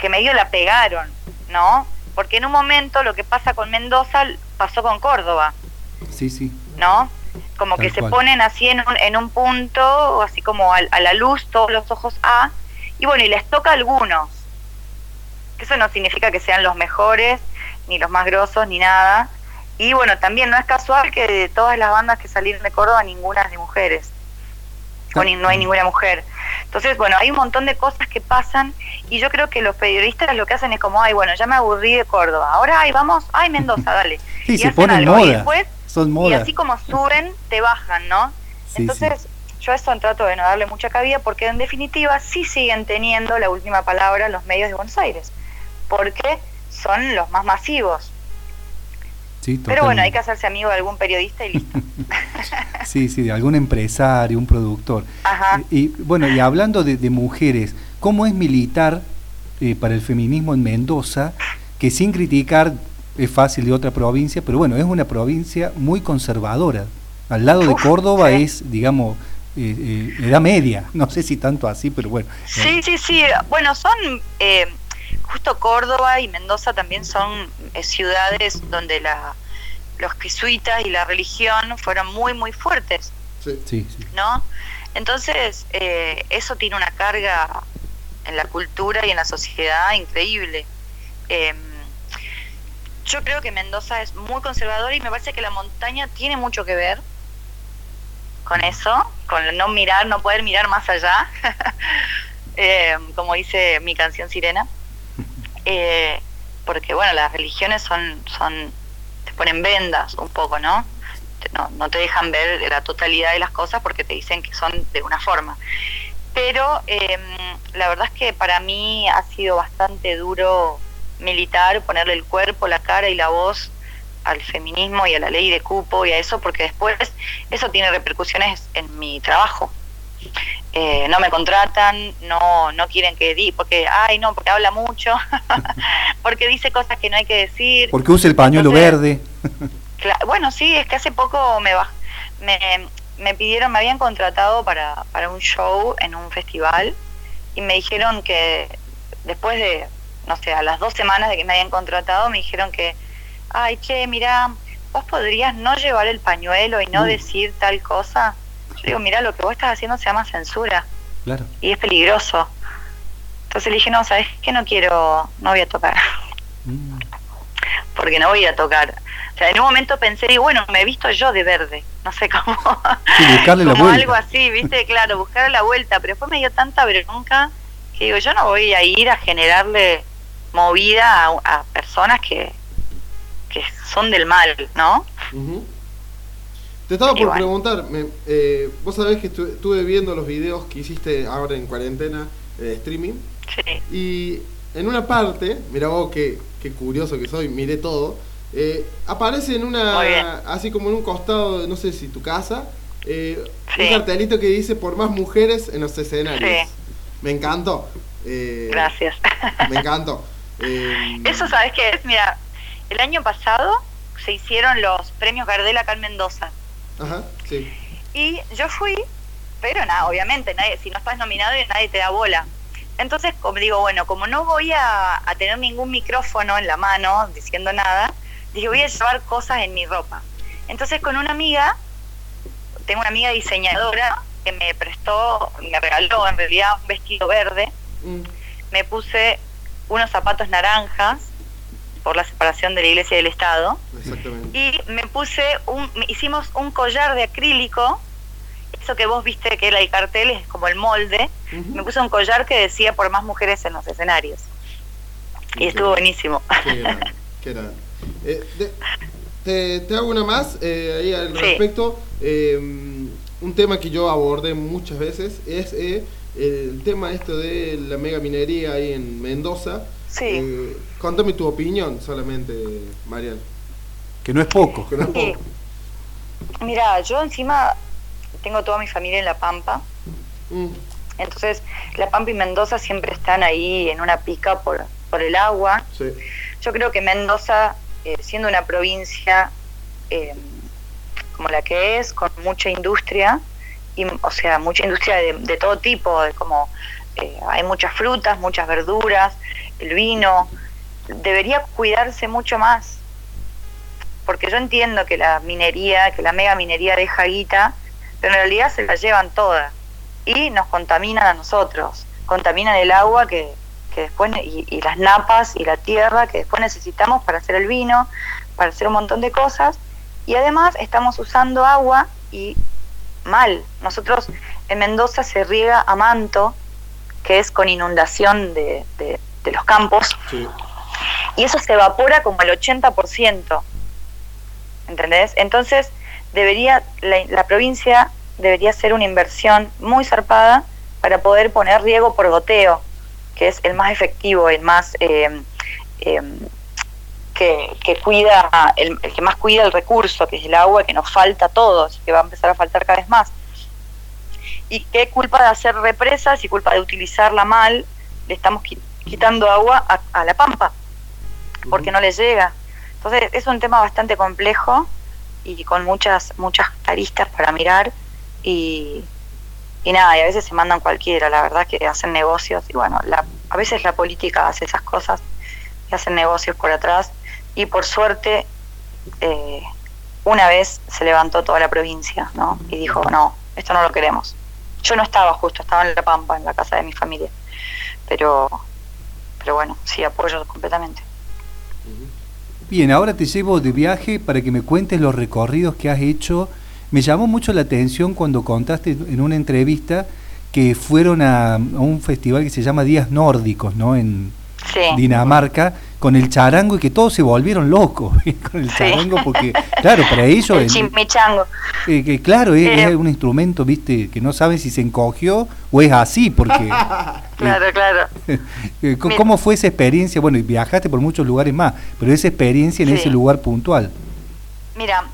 Speaker 5: que medio la pegaron, ¿no? Porque en un momento lo que pasa con Mendoza pasó con Córdoba.
Speaker 3: Sí, sí.
Speaker 5: ¿no? Como
Speaker 3: Tal
Speaker 5: que se ponen así en un, en un punto, así como al- a, la luz, todos los ojos A, y bueno, y les toca a algunos. Eso no significa que sean los mejores, ni los más grosos, ni nada. Y bueno, también no es casual que de todas las bandas que salieron de Córdoba, ninguna es de mujeres. No hay ninguna mujer. Entonces, bueno, hay un montón de cosas que pasan y yo creo que los periodistas lo que hacen es como, ay, bueno, ya me aburrí de Córdoba. Ahora, ay, vamos, ay, Mendoza, dale.
Speaker 3: Sí,
Speaker 5: Y
Speaker 3: se ponen
Speaker 5: algo. Y
Speaker 3: moda.
Speaker 5: después
Speaker 3: Son
Speaker 5: y
Speaker 3: moda.
Speaker 5: así como suben, te bajan, ¿no?
Speaker 3: Sí,
Speaker 5: Entonces, yo a eso trato de no darle mucha cabida porque en definitiva sí siguen teniendo la última palabra los medios de Buenos Aires, porque son los más masivos.
Speaker 3: Sí,
Speaker 5: Pero bueno, hay que hacerse amigo de algún periodista y listo.
Speaker 3: Sí, sí, de algún empresario, un productor.
Speaker 5: Ajá.
Speaker 3: Y, y, bueno, y hablando de, de mujeres, ¿cómo es militar eh, para el feminismo en Mendoza? Que sin criticar es fácil de otra provincia, pero bueno, es una provincia muy conservadora. Al lado de Córdoba
Speaker 5: sí.
Speaker 3: es, digamos, eh, eh, edad media. No sé si tanto así, pero bueno.
Speaker 5: Sí, sí, sí. Bueno, son, eh, justo Córdoba y Mendoza también son eh, ciudades donde la, los jesuitas y la religión fueron muy, muy fuertes.
Speaker 2: Sí.
Speaker 3: Sí, sí.
Speaker 5: ¿no? Entonces, eh, eso tiene una carga en la cultura y en la sociedad increíble. Eh, yo creo que Mendoza es muy conservadora y me parece que la montaña tiene mucho que ver con eso, con no mirar, no poder mirar más allá. eh, como dice mi canción Sirena. Eh, porque bueno, las religiones son, son, te ponen vendas un poco, ¿no? No, no te dejan ver la totalidad de las cosas porque te dicen que son de una forma. Pero em, la verdad es que para mí ha sido bastante duro militar, ponerle el cuerpo, la cara y la voz al feminismo y a la ley de cupo y a eso, porque después eso tiene repercusiones en mi trabajo. Eh, no me contratan, no, no quieren que di, porque, ay, no, porque habla mucho, porque dice cosas que no hay que decir.
Speaker 3: Porque usa el pañuelo verde.
Speaker 5: bueno, sí, es que hace poco me, me, me pidieron, me habían contratado para, para un show en un festival y me dijeron que después de, no sé, a las dos semanas de que me habían contratado, me dijeron que, ay, che, mira, vos podrías no llevar el pañuelo y no decir tal cosa. Yo digo, mira, lo que vos estás haciendo se llama censura. Claro. Y es peligroso. Entonces le dije, no, ¿sabes qué? No quiero, no voy a tocar. Mm. Porque no voy a tocar. O sea, en un momento pensé, y bueno, me he visto yo de verde. No sé cómo.
Speaker 3: buscarle la vuelta.
Speaker 5: algo así, ¿viste? Claro, buscarle la vuelta. Pero después me dio tanta bronca que digo, yo no voy a ir a generarle movida a, personas que, que son del mal, ¿no?
Speaker 2: Te estaba por preguntar, eh, vos sabés que estuve viendo los videos que hiciste ahora en cuarentena de streaming. Sí. Y en una parte, mira vos qué, qué curioso que soy, miré todo. Eh, aparece en una, así como en un costado, no sé si tu casa, eh, un cartelito que dice por más mujeres en los escenarios. Me encantó.
Speaker 5: Gracias.
Speaker 2: Me encantó.
Speaker 5: Eso sabes qué es, mira, el año pasado se hicieron los premios Gardel acá en Mendoza.
Speaker 2: Ajá, sí.
Speaker 5: Y yo fui, pero nada, obviamente, nadie, si no estás nominado nadie te da bola. Entonces, como digo, bueno, como no voy a, tener ningún micrófono en la mano diciendo nada, dije, voy a llevar cosas en mi ropa. Entonces, con una amiga, tengo una amiga diseñadora que me prestó, me regaló en realidad un vestido verde, mm. me puse unos zapatos naranjas por la separación de la iglesia y del Estado. Y me puse, un, hicimos un collar de acrílico, eso que vos viste que era el cartel, es como el molde. Me puse un collar que decía por más mujeres en los escenarios. Y estuvo buenísimo.
Speaker 2: Qué eh, te, hago una más eh, ahí al respecto. Em, un tema que yo abordé muchas veces es eh, el tema esto de la mega minería ahí en Mendoza.
Speaker 5: Sí. Eh,
Speaker 2: contame tu opinión solamente, Marian.
Speaker 3: Que no es poco.
Speaker 2: Que no es poco.
Speaker 5: Mira, yo encima tengo toda mi familia en La Pampa. Mm. Entonces, La Pampa y Mendoza siempre están ahí en una pica por, por el agua. Sí. Yo creo que Mendoza, eh, siendo una provincia eh, como la que es, con mucha industria, y, o sea, mucha industria de, de todo tipo, de como eh, hay muchas frutas, muchas verduras, el vino, debería cuidarse mucho más. Porque yo entiendo que la minería, que la mega minería deja guita, pero en realidad se la llevan toda y nos contaminan a nosotros, contaminan el agua que, que después y, y, las napas y la tierra que después necesitamos para hacer el vino, para hacer un montón de cosas y además estamos usando agua y mal. Nosotros en Mendoza se riega a manto, que es con inundación de, de los campos. Y eso se evapora como el 80%. ¿Entendés? Entonces, debería la, provincia debería hacer una inversión muy zarpada para poder poner riego por goteo, que es el más efectivo, el más em, em, que, que, cuida, el, el, que más cuida el recurso, que es el agua, que nos falta a todos, que va a empezar a faltar cada vez más. Y qué culpa de hacer represas y culpa de utilizarla mal, le estamos quitando agua a, la pampa, porque no le llega. Entonces es un tema bastante complejo y con muchas muchas aristas para mirar y, y nada, y a veces se mandan cualquiera, la verdad que hacen negocios y bueno, la, a veces la política hace esas cosas y hacen negocios por atrás y por suerte eh, una vez se levantó toda la provincia ¿no? y dijo, no, esto no lo queremos. Yo no estaba justo, estaba en La Pampa, en la casa de mi familia, pero pero bueno, sí, apoyo completamente.
Speaker 3: Bien, ahora te llevo de viaje para que me cuentes los recorridos que has hecho. Me llamó mucho la atención cuando contaste en una entrevista que fueron a, a un festival que se llama Días Nórdicos, ¿no? En
Speaker 5: Sí.
Speaker 3: Dinamarca, con el charango y que todos se volvieron locos con el
Speaker 5: Sí.
Speaker 3: charango, porque, claro, para ellos,
Speaker 5: El chimichango.
Speaker 3: eh, que claro, es,
Speaker 5: Eh.
Speaker 3: es un instrumento, viste, que no saben si se encogió o es así, porque...
Speaker 5: Claro, claro.
Speaker 3: eh,
Speaker 5: Mira.
Speaker 3: ¿Cómo fue esa experiencia? Bueno, y viajaste por muchos lugares más, pero esa experiencia en
Speaker 5: Sí.
Speaker 3: ese lugar puntual.
Speaker 5: Mira,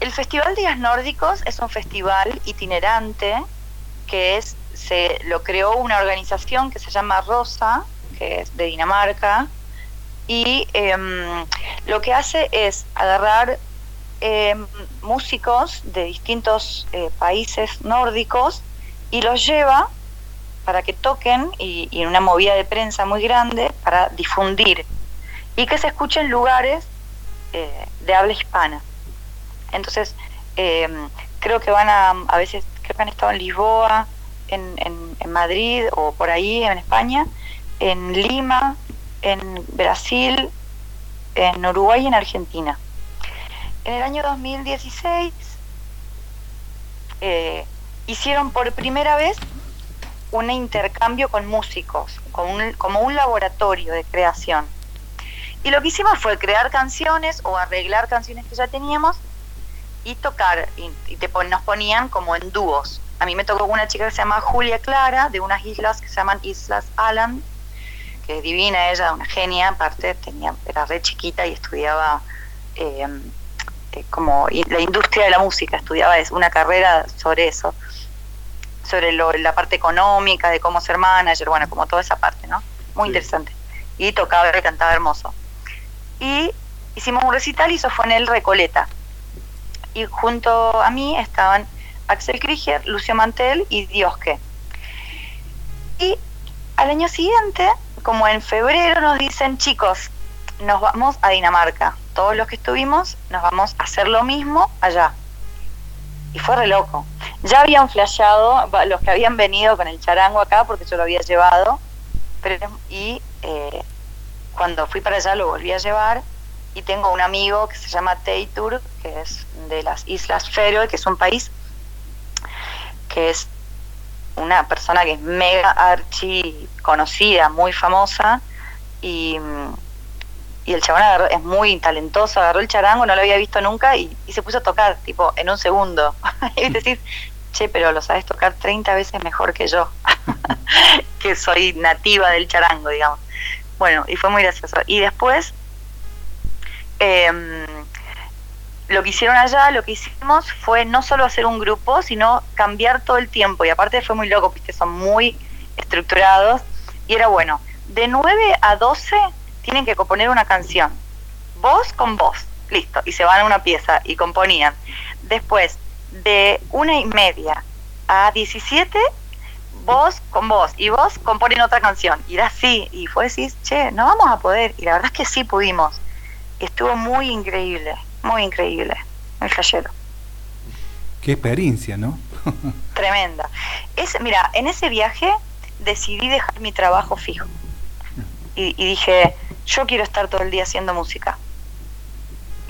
Speaker 5: el Festival Días Nórdicos es un festival itinerante que es se lo creó una organización que se llama Rosa, que es de Dinamarca, y em, lo que hace es agarrar em, músicos de distintos eh, países nórdicos y los lleva para que toquen y, en una movida de prensa muy grande para difundir y que se escuchen en lugares eh, de habla hispana. Entonces, eh, creo que van a, a veces, creo que han estado en Lisboa, en Madrid o por ahí en España, en Lima, en Brasil, en Uruguay y en Argentina. En el año 2016 eh, hicieron por primera vez un intercambio con músicos, como un laboratorio de creación. Y lo que hicimos fue crear canciones o arreglar canciones que ya teníamos y tocar. Y, te nos ponían como en dúos. A mí me tocó una chica que se llama Julia Clara, de unas islas que se llaman Islas Alan, que es divina ella, una genia, aparte tenía, era re chiquita y estudiaba eh, eh, como la industria de la música, estudiaba es- una carrera sobre eso, sobre lo- la parte económica, de cómo ser manager, bueno, como toda esa parte, ¿no? Muy
Speaker 2: Sí.
Speaker 5: interesante. Y tocaba y cantaba hermoso. Y hicimos un recital y eso fue en el Recoleta. Y junto a mí estaban Axel Krieger, Lucio Mantel y Diosque. Y al año siguiente, como en febrero, nos dicen, chicos, nos vamos a Dinamarca. Todos los que estuvimos nos vamos a hacer lo mismo allá. Y fue re loco. Ya habían flasheado los que habían venido con el charango acá, porque yo lo había llevado. Pero, y eh, cuando fui para allá lo volví a llevar. Y tengo un amigo que se llama Teitur, que es de las Islas Feroe, que es un país que es una persona que es mega archi conocida, muy famosa, y, y el chabón agarró- es muy talentoso, agarró el charango, no lo había visto nunca, y, y se puso a tocar, tipo, en un segundo. y decís, che, pero lo sabes tocar 30 veces mejor que yo, que soy nativa del charango, digamos. Bueno, y fue muy gracioso. Y después, em, lo que hicieron allá, lo que hicimos fue no solo hacer un grupo, sino cambiar todo el tiempo. Y aparte fue muy loco, viste, son muy estructurados. Y era bueno, de 9 a 12 tienen que componer una canción. Voz con voz, listo. Y se van a una pieza y componían. Después, de una y media a 17, voz con voz. Y vos componen otra canción. Y era así. Y fue decir, che, no vamos a poder. Y la verdad es que sí pudimos. Estuvo muy increíble, muy increíble. Muy flashero.
Speaker 3: Qué experiencia, ¿no?
Speaker 5: Tremenda. Es, mira, en ese viaje decidí dejar mi trabajo fijo. Y, y dije, yo quiero estar todo el día haciendo música.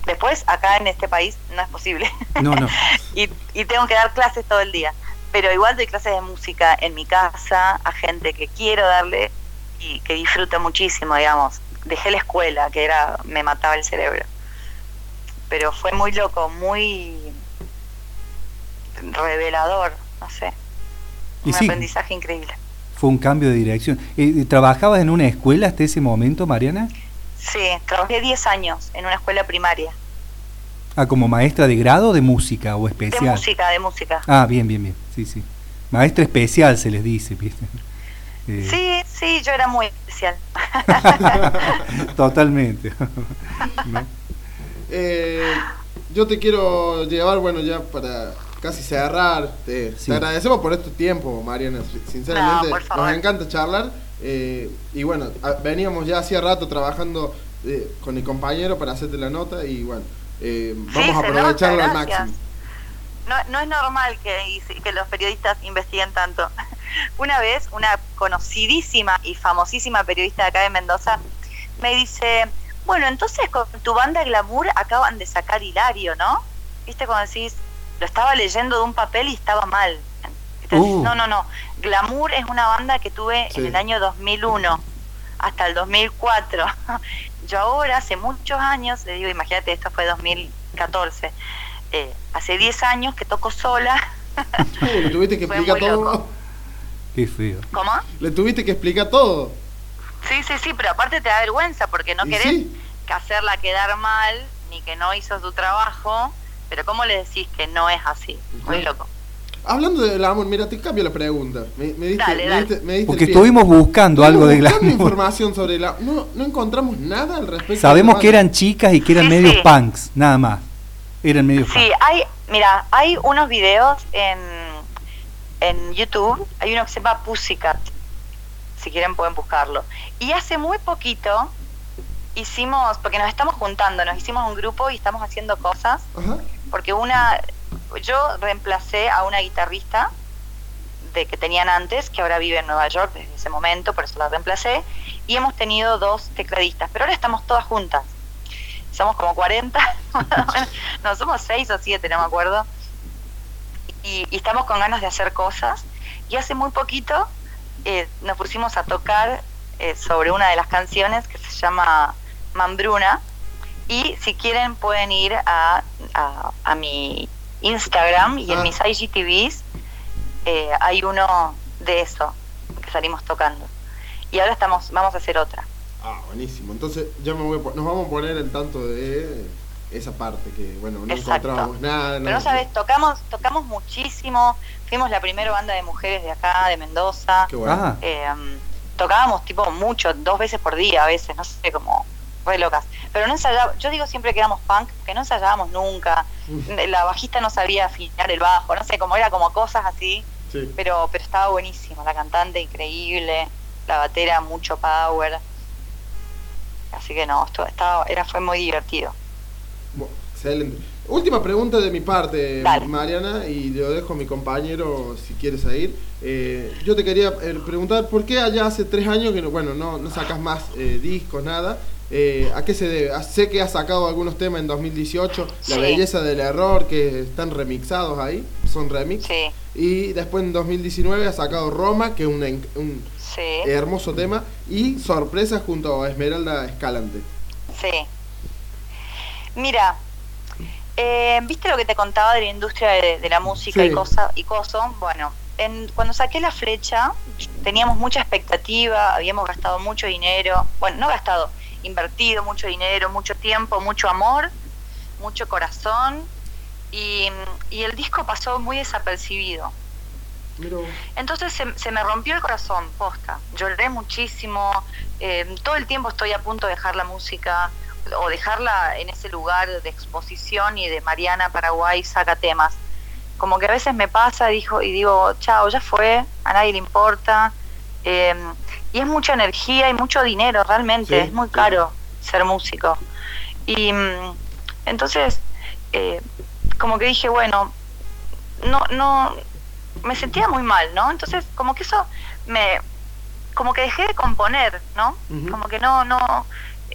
Speaker 5: Después, acá en este país no es posible.
Speaker 3: No, no.
Speaker 5: y, y tengo que dar clases todo el día. Pero igual doy clases de música en mi casa a gente que quiero darle y que disfruta muchísimo, digamos. Dejé la escuela, que era me mataba el cerebro. Pero fue muy loco, muy revelador, no sé.
Speaker 3: Y
Speaker 5: Un
Speaker 3: sí.
Speaker 5: aprendizaje increíble.
Speaker 3: Fue un cambio de dirección. Eh, ¿Trabajabas en una escuela hasta ese momento, Mariana?
Speaker 5: Sí, trabajé 10 años en una escuela primaria.
Speaker 3: Ah, como maestra de grado de música o
Speaker 5: De
Speaker 3: especial.
Speaker 5: música, de música.
Speaker 3: Ah, bien, bien, bien. Sí, sí. Maestra especial se les dice, ¿viste? Eh,
Speaker 5: Sí, sí, yo era muy especial.
Speaker 3: Totalmente. ¿No?
Speaker 2: Eh, yo te quiero llevar, bueno, ya para casi cerrar. Te,
Speaker 3: Sí.
Speaker 2: te agradecemos por este tiempo, Mariana. Sinceramente,
Speaker 5: No,
Speaker 2: nos encanta charlar. eh, y bueno, a- veníamos ya hacía rato trabajando eh, con el compañero para hacerte la nota. Y bueno, eh,
Speaker 5: Sí,
Speaker 2: vamos a aprovecharlo
Speaker 5: nota,
Speaker 2: al máximo.
Speaker 5: No, no es normal que, que los periodistas investiguen tanto. Una vez, una conocidísima y famosísima periodista de acá de Mendoza me dice, bueno, entonces con tu banda Glamour acaban de sacar Hilario, ¿no? ¿Viste cuando decís, lo estaba leyendo de un papel y estaba mal? Entonces,
Speaker 3: Uh.
Speaker 5: No, no, no. Glamour es una banda que tuve
Speaker 2: Sí.
Speaker 5: en el año 2001 hasta el 2004. Yo ahora, hace muchos años, le digo, imagínate, esto fue 2014, eh, hace 10 años que toco sola.
Speaker 2: Uh, le tuviste que explicar todo.
Speaker 5: loco.
Speaker 3: Qué feo.
Speaker 5: ¿Cómo?
Speaker 2: Le tuviste que explicar todo.
Speaker 5: Sí, sí, sí, pero aparte te da vergüenza porque no querés
Speaker 2: sí.
Speaker 5: que hacerla quedar mal ni que no hizo su trabajo, pero ¿cómo le decís que no es así? Muy loco.
Speaker 2: Hablando del amor, mira, te cambio la pregunta. Me, me diste,
Speaker 5: Dale,
Speaker 2: me
Speaker 5: dale.
Speaker 2: diste- me diste
Speaker 3: Porque estuvimos buscando algo de
Speaker 2: Estuvimos buscando
Speaker 3: glamour.
Speaker 2: información sobre la... No, no encontramos nada al respecto.
Speaker 3: Sabemos que eran chicas y que eran
Speaker 5: Sí,
Speaker 3: medios
Speaker 5: sí.
Speaker 3: punks, nada más. Eran medios
Speaker 5: Sí,
Speaker 3: punks.
Speaker 5: hay, mira, hay unos videos en, en YouTube, hay uno que se llama Pussycat, si quieren pueden buscarlo. Y hace muy poquito hicimos, porque nos estamos juntando, nos hicimos un grupo y estamos haciendo cosas,
Speaker 2: Ajá.
Speaker 5: porque una, yo reemplacé a una guitarrista de que tenían antes, que ahora vive en Nueva York desde ese momento, por eso la reemplacé, y hemos tenido dos tecladistas, pero ahora estamos todas juntas. Somos como 40, no, somos 6 o 7, no me acuerdo. Y, y estamos con ganas de hacer cosas. Y hace muy poquito eh, nos pusimos a tocar eh, sobre una de las canciones que se llama Mambruna. Y si quieren pueden ir a, a, a mi Instagram y en
Speaker 2: Ah.
Speaker 5: mis IGTVs eh, hay uno de eso que salimos tocando. Y ahora estamos, vamos a hacer otra.
Speaker 2: Ah, buenísimo. Entonces ya me voy a nos vamos a poner al tanto de esa parte que, bueno, no
Speaker 5: Exacto.
Speaker 2: encontrábamos nada.
Speaker 5: Pero no sabes, tocamos, tocamos muchísimo. Fuimos la primera banda de mujeres de acá, de Mendoza.
Speaker 2: Qué bueno.
Speaker 3: Ah,
Speaker 5: Eh, tocábamos tipo mucho, dos veces por día a veces, no sé, como re locas. Pero no ensayábamos, yo digo siempre que éramos punk, que no ensayábamos nunca.
Speaker 2: Mm.
Speaker 5: La bajista no sabía afinar el bajo, no sé, como era como cosas así.
Speaker 2: Sí.
Speaker 5: Pero, pero estaba buenísimo, la cantante increíble, la batera mucho power. Así que no, esto estaba, era, fue muy divertido.
Speaker 2: Bueno, excelente. Última pregunta de mi parte,
Speaker 5: Dale.
Speaker 2: Mariana, y lo dejo a mi compañero si quieres ir. Eh, yo te quería eh, preguntar, ¿por qué allá hace tres años que no, bueno, no, no sacas más eh, discos, nada? Eh, ¿A qué se debe? Ah, Sé que has sacado algunos temas en 2018, La
Speaker 5: Sí.
Speaker 2: Belleza del Error, que están remixados ahí, son remix.
Speaker 5: Sí,
Speaker 2: Y después en 2019 has sacado Roma, que es un, un
Speaker 5: sí,
Speaker 2: hermoso tema, y Sorpresa junto a Esmeralda Escalante.
Speaker 5: sí. Mira, eh, ¿viste lo que te contaba de la industria de, de la música
Speaker 2: Sí.
Speaker 5: y cosa y coso? Bueno, en, cuando saqué la flecha teníamos mucha expectativa, habíamos gastado mucho dinero, bueno, no gastado, invertido mucho dinero, mucho tiempo, mucho amor, mucho corazón y, y el disco pasó muy desapercibido. Entonces se, se me rompió el corazón, posta. Lloré muchísimo. eh, todo el tiempo estoy a punto de dejar la música o dejarla en ese lugar de exposición y de Mariana Paraguay saca temas. Como que a veces me pasa dijo, y digo, chao, ya fue, a nadie le importa. eh, y es mucha energía y mucho dinero, realmente.
Speaker 2: Sí,
Speaker 5: es muy
Speaker 2: sí.
Speaker 5: caro ser músico. Y mm, entonces, eh, como que dije, bueno, no, no, me sentía muy mal, ¿no? Entonces, como que eso me, como que dejé de componer, ¿no? Como que no, no,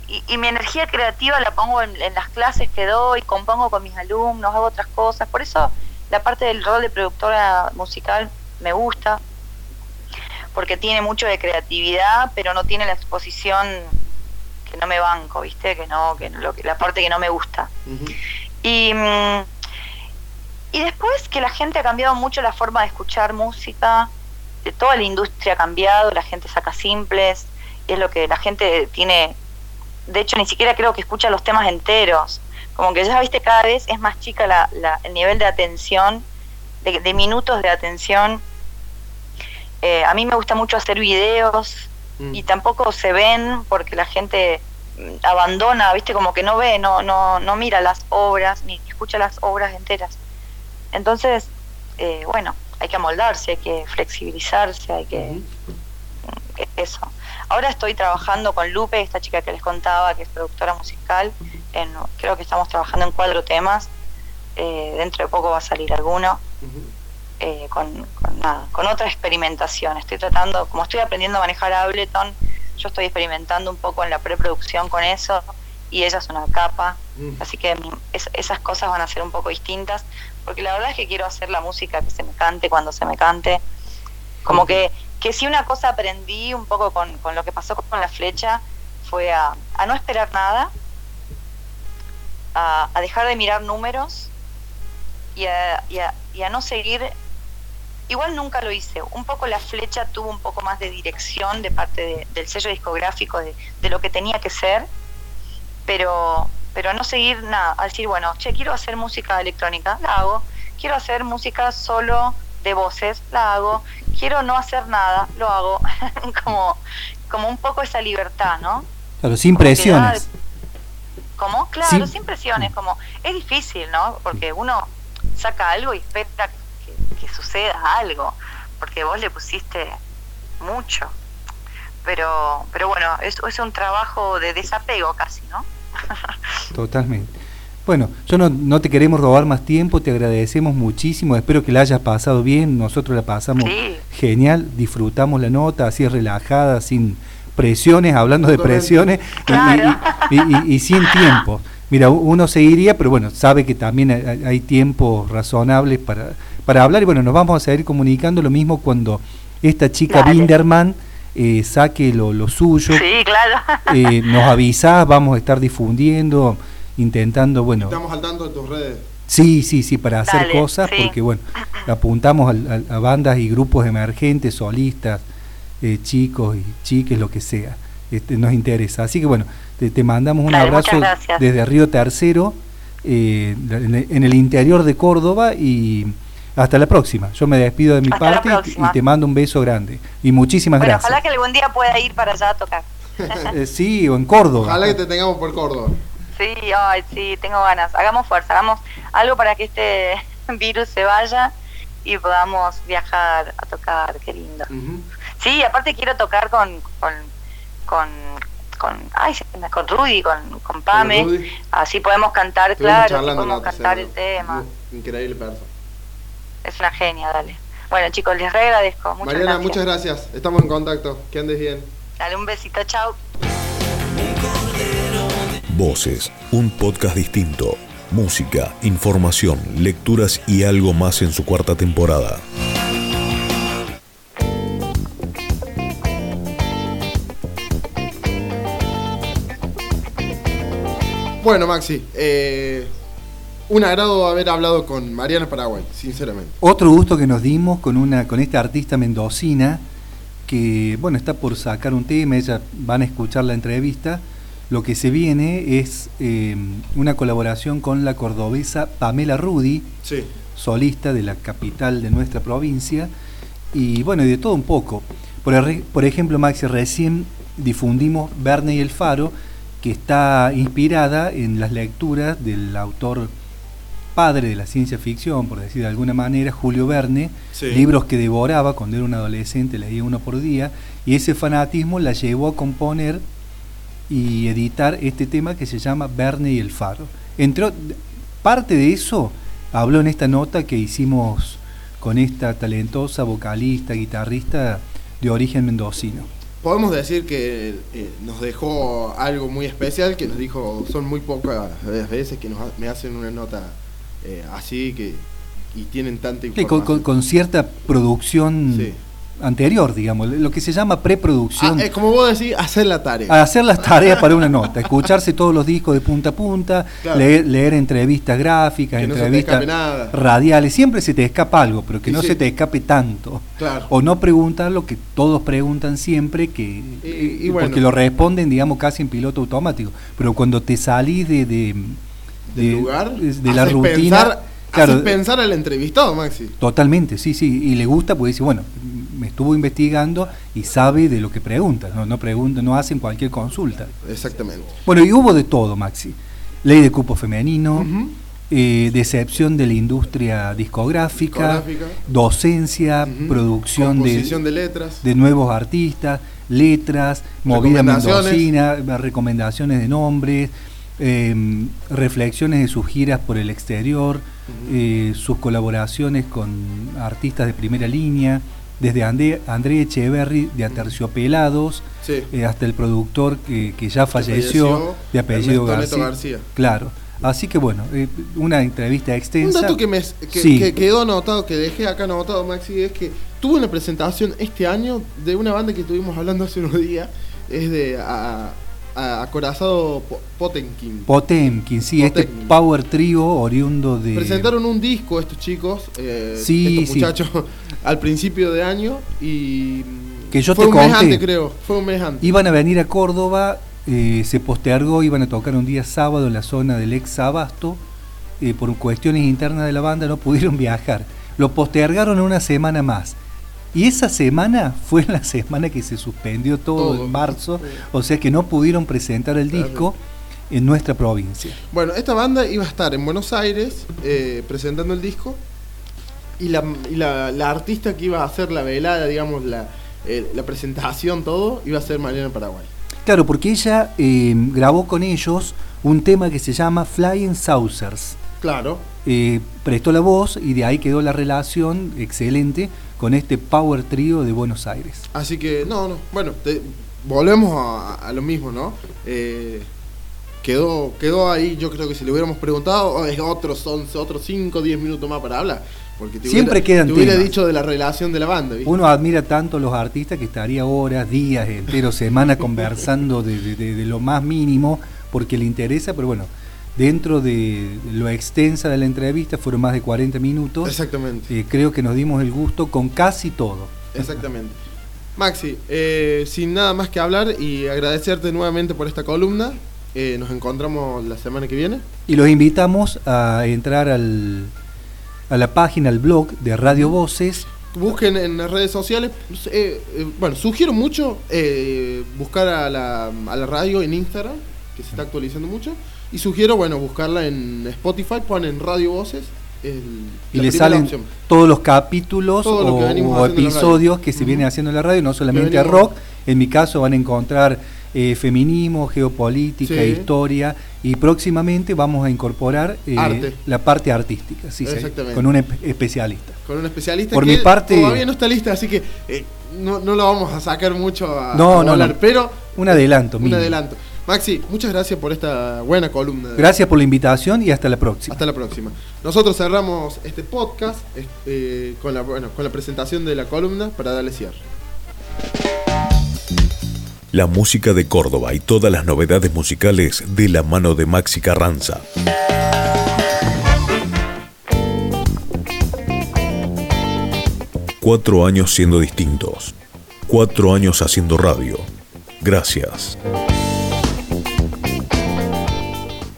Speaker 5: y, y mi energía creativa la pongo en, en las clases que doy, compongo con mis alumnos, hago otras cosas, por eso la parte del rol de productora musical me gusta, porque tiene mucho de creatividad, pero no tiene la exposición que no me banco, ¿viste? Que no, que lo que la parte que no me gusta. Y, mm, y después que la gente ha cambiado mucho la forma de escuchar música, de toda la industria ha cambiado, la gente saca simples, y es lo que la gente tiene, de hecho ni siquiera creo que escucha los temas enteros, como que ya viste cada vez es más chica la, la- el nivel de atención, de, de minutos de atención. Eh, a mí me gusta mucho hacer videos,
Speaker 2: Mm.
Speaker 5: y tampoco se ven porque la gente mm, abandona, viste, como que no ve, no, no, no mira las obras, ni escucha las obras enteras. Entonces, eh, bueno, hay que amoldarse, hay que flexibilizarse, hay que
Speaker 2: Ujú.
Speaker 5: eso. Ahora estoy trabajando con Lupe, esta chica que les contaba, que es productora musical. En, creo que estamos trabajando en cuatro temas. Eh, dentro de poco va a salir alguno. Eh, con, con nada, con otra experimentación. Estoy tratando, como estoy aprendiendo a manejar Ableton, yo estoy experimentando un poco en la preproducción con eso y ella es una capa,
Speaker 2: Mm.
Speaker 5: así que es- esas cosas van a ser un poco distintas, porque la verdad es que quiero hacer la música que se me cante cuando se me cante Como que, que si una cosa aprendí un poco con, con lo que pasó con la flecha fue a, no esperar nada, a, dejar de mirar números y a, no seguir. Igual nunca lo hice. Un poco la flecha tuvo un poco más de dirección de parte de- del sello discográfico, de, lo que tenía que ser, pero, pero no seguir nada. A decir, bueno, che, quiero hacer música electrónica, la hago. Quiero hacer música solo de voces, la hago. Quiero no hacer nada, lo hago. como, como un poco esa libertad, ¿no?
Speaker 3: Claro, sin presiones.
Speaker 5: ¿Cómo? Claro, sin presiones, como es difícil, ¿no? Porque uno saca algo y espera que, que suceda algo, porque vos le pusiste mucho. Pero, pero bueno, es, es un trabajo de desapego casi, ¿no?
Speaker 3: Totalmente. Bueno, yo no, no te queremos robar más tiempo, te agradecemos muchísimo, espero que la hayas pasado bien, nosotros la pasamos
Speaker 5: Sí.
Speaker 3: genial, disfrutamos la nota así relajada, sin presiones, hablando de presiones y- y-
Speaker 5: Claro.
Speaker 3: y, y- y sin tiempo. Mira, uno seguiría, pero bueno, sabe que también hay, hay tiempos razonables para, para hablar y bueno, nos vamos a seguir comunicando lo mismo cuando esta chica. Binderman eh, saque lo, lo suyo,
Speaker 5: Sí, claro.
Speaker 3: eh, nos avisás, vamos a estar difundiendo, intentando, bueno,
Speaker 2: Estamos al tanto de tus redes.
Speaker 3: sí, sí, sí, para hacer
Speaker 5: Dale,
Speaker 3: cosas,
Speaker 5: sí.
Speaker 3: porque bueno, apuntamos al- al- a, bandas y grupos emergentes, solistas, eh, chicos y chiques, lo que sea, este, nos interesa. Así que bueno, te, te mandamos un
Speaker 5: Dale,
Speaker 3: abrazo desde Río Tercero, eh, en, el- en el interior de Córdoba y hasta la próxima. Yo me despido de mi
Speaker 5: Hasta
Speaker 3: parte y- te mando un beso grande. Y muchísimas
Speaker 5: Bueno,
Speaker 3: gracias.
Speaker 5: ojalá que algún día pueda ir para allá a tocar.
Speaker 3: Eh, sí, o en Córdoba.
Speaker 2: Ojalá que te tengamos por Córdoba.
Speaker 5: Sí, ay, sí, tengo ganas. Hagamos fuerza, hagamos algo para que este virus se vaya y podamos viajar a tocar, qué lindo. Sí, aparte quiero tocar con con con, con ay, con Rudy, con, con Pame,
Speaker 2: Rudy.
Speaker 5: así podemos cantar,
Speaker 2: Estuvimos
Speaker 5: claro, así podemos cantar el tema.
Speaker 2: Uh, Increíble persona.
Speaker 5: Es una genia, dale. Bueno, chicos, les re agradezco. Muchas
Speaker 2: Mariana,
Speaker 5: gracias.
Speaker 2: muchas gracias. Estamos en contacto. Que andes bien.
Speaker 5: Dale un besito, chao.
Speaker 1: Voces, un podcast distinto. Música, información, lecturas y algo más en su cuarta temporada.
Speaker 2: Bueno, Maxi, eh, un agrado haber hablado con Mariana Paraguay, sinceramente.
Speaker 3: Otro gusto que nos dimos con una con esta artista mendocina que bueno está por sacar un tema, ella van a escuchar la entrevista. Lo que se viene es eh, una colaboración con la cordobesa Pamela Rudi,
Speaker 2: Sí.
Speaker 3: solista de la capital de nuestra provincia, y bueno, y de todo un poco. Por, ejemplo, Maxi, recién difundimos Verne y el Faro, que está inspirada en las lecturas del autor padre de la ciencia ficción, por decir de alguna manera, Julio Verne,
Speaker 2: Sí.
Speaker 3: libros que devoraba cuando era un adolescente, leía uno por día, y ese fanatismo la llevó a componer y editar este tema que se llama Verne y el Faro. Entre, parte de eso habló en esta nota que hicimos con esta talentosa vocalista, guitarrista de origen mendocino.
Speaker 2: Podemos decir que eh, nos dejó algo muy especial, que nos dijo, son muy pocas las veces que nos me hacen una nota eh, así que y tienen tanta
Speaker 3: Sí,
Speaker 2: información.
Speaker 3: con, con- con cierta producción
Speaker 2: Sí.
Speaker 3: Anterior, digamos, lo que se llama preproducción.
Speaker 2: Ah, es como vos decís, hacer la tarea.
Speaker 3: hacer las tareas para una nota, escucharse todos los discos de punta a punta,
Speaker 2: Claro.
Speaker 3: leer, leer entrevistas gráficas,
Speaker 2: Que
Speaker 3: entrevistas radiales, siempre se te escapa algo, pero que no
Speaker 2: sí.
Speaker 3: se te escape tanto.
Speaker 2: Claro.
Speaker 3: O no preguntar lo que todos preguntan siempre, que
Speaker 2: Y- y
Speaker 3: eh,
Speaker 2: bueno.
Speaker 3: porque lo responden, digamos, casi en piloto automático. Pero cuando te salís de, de,
Speaker 2: lugar,
Speaker 3: de la rutina,
Speaker 2: pensar,
Speaker 3: claro,
Speaker 2: pensar al entrevistado, Maxi.
Speaker 3: Totalmente, sí, sí, y le gusta porque dice, bueno, me estuvo investigando y sabe de lo que pregunta, no, no pregunta, no hacen cualquier consulta.
Speaker 2: Exactamente.
Speaker 3: Bueno, y hubo de todo, Maxi. Ley de cupo femenino, eh, decepción de la industria discográfica,
Speaker 2: Discográfica.
Speaker 3: docencia, producción de,
Speaker 2: Composición de letras.
Speaker 3: de nuevos artistas, letras, movida mendocina, recomendaciones de nombres, eh, reflexiones de sus giras por el exterior, eh, sus colaboraciones con artistas de primera línea, desde André, André Echeverry de Aterciopelados
Speaker 2: Sí.
Speaker 3: eh, hasta el productor que, que ya falleció,
Speaker 2: falleció,
Speaker 3: de apellido García.
Speaker 2: García.
Speaker 3: Claro, Así que bueno, eh, una entrevista extensa.
Speaker 2: Un dato que, me, que,
Speaker 3: Sí.
Speaker 2: que quedó anotado, que dejé acá anotado, Maxi, es que tuvo una presentación este año de una banda que estuvimos hablando hace unos días. Es de a- Acorazado Po- Potenkin.
Speaker 3: Potemkin, sí, este
Speaker 2: Potemkin.
Speaker 3: power trio oriundo de...
Speaker 2: Presentaron un disco estos chicos, eh,
Speaker 3: Sí,
Speaker 2: estos
Speaker 3: sí.
Speaker 2: muchachos, al principio de año y
Speaker 3: Que yo
Speaker 2: fue
Speaker 3: te
Speaker 2: un mes
Speaker 3: conté.
Speaker 2: antes, creo, fue un mes antes.
Speaker 3: Iban a venir a Córdoba, eh, se postergó, iban a tocar un día sábado en la zona del ex Abasto, eh, por cuestiones internas de la banda no pudieron viajar. Lo postergaron una semana más. Y esa semana fue la semana que se suspendió todo,
Speaker 2: Todo.
Speaker 3: en marzo, o sea que no pudieron presentar el disco en nuestra provincia.
Speaker 2: Bueno, esta banda iba a estar en Buenos Aires eh, presentando el disco y, la, y la- la artista que iba a hacer la velada, digamos, la, eh, la presentación, todo, iba a ser Mariana Paraguay.
Speaker 3: Claro, porque ella eh, grabó con ellos un tema que se llama Flying Saucers.
Speaker 2: Claro,
Speaker 3: Eh, prestó la voz y de ahí quedó la relación excelente con este power trío de Buenos Aires.
Speaker 2: así que, no, no, bueno, te- volvemos a, a lo mismo, ¿no? Eh, quedó, quedó ahí, yo creo que si le hubiéramos preguntado, oh, es otros 11, otros 5, 10 minutos más para hablar. Porque te
Speaker 3: Siempre
Speaker 2: hubiera,
Speaker 3: quedan
Speaker 2: te hubiera
Speaker 3: temas.
Speaker 2: dicho de la relación de la banda, ¿viste?
Speaker 3: Uno admira tanto a los artistas que estaría horas, días, enteros, semanas conversando de, de- de- de lo más mínimo porque le interesa, pero bueno, dentro de lo extensa de la entrevista fueron más de 40 minutos.
Speaker 2: Exactamente.
Speaker 3: Eh, creo que nos dimos el gusto con casi todo.
Speaker 2: Exactamente. Maxi, eh, sin nada más que hablar y agradecerte nuevamente por esta columna. eh, nos encontramos la semana que viene.
Speaker 3: Y los invitamos a entrar al, a la página, al blog de Radio Voces.
Speaker 2: Busquen en las redes sociales. eh, bueno, sugiero mucho buscar a la, a la radio en Instagram, que se está actualizando mucho. Y sugiero, bueno, buscarla en Spotify, ponen Radio Voces. el-
Speaker 3: Y le salen
Speaker 2: opción.
Speaker 3: todos los capítulos
Speaker 2: Todo
Speaker 3: o, episodios que se vienen haciendo en la radio, no solamente
Speaker 2: venimos-
Speaker 3: rock. En mi caso van a encontrar eh, feminismo, geopolítica,
Speaker 2: Sí.
Speaker 3: historia y próximamente vamos a incorporar eh, la parte artística, sí, con un especialista.
Speaker 2: Con un especialista
Speaker 3: Por
Speaker 2: que
Speaker 3: mi parte-
Speaker 2: todavía no está lista, así que eh, no, no lo vamos a sacar mucho a,
Speaker 3: No,
Speaker 2: a
Speaker 3: no,
Speaker 2: volar,
Speaker 3: no.
Speaker 2: pero
Speaker 3: Un adelanto.
Speaker 2: un
Speaker 3: mínimo.
Speaker 2: adelanto. Maxi, muchas gracias por esta buena columna.
Speaker 3: Gracias por la invitación y hasta la próxima.
Speaker 2: Hasta la próxima. Nosotros cerramos este podcast este, con, la, bueno, con la presentación de la columna para darle cierre.
Speaker 1: La música de Córdoba y todas las novedades musicales de la mano de Maxi Carranza. Cuatro años siendo distintos. Cuatro años haciendo radio. Gracias.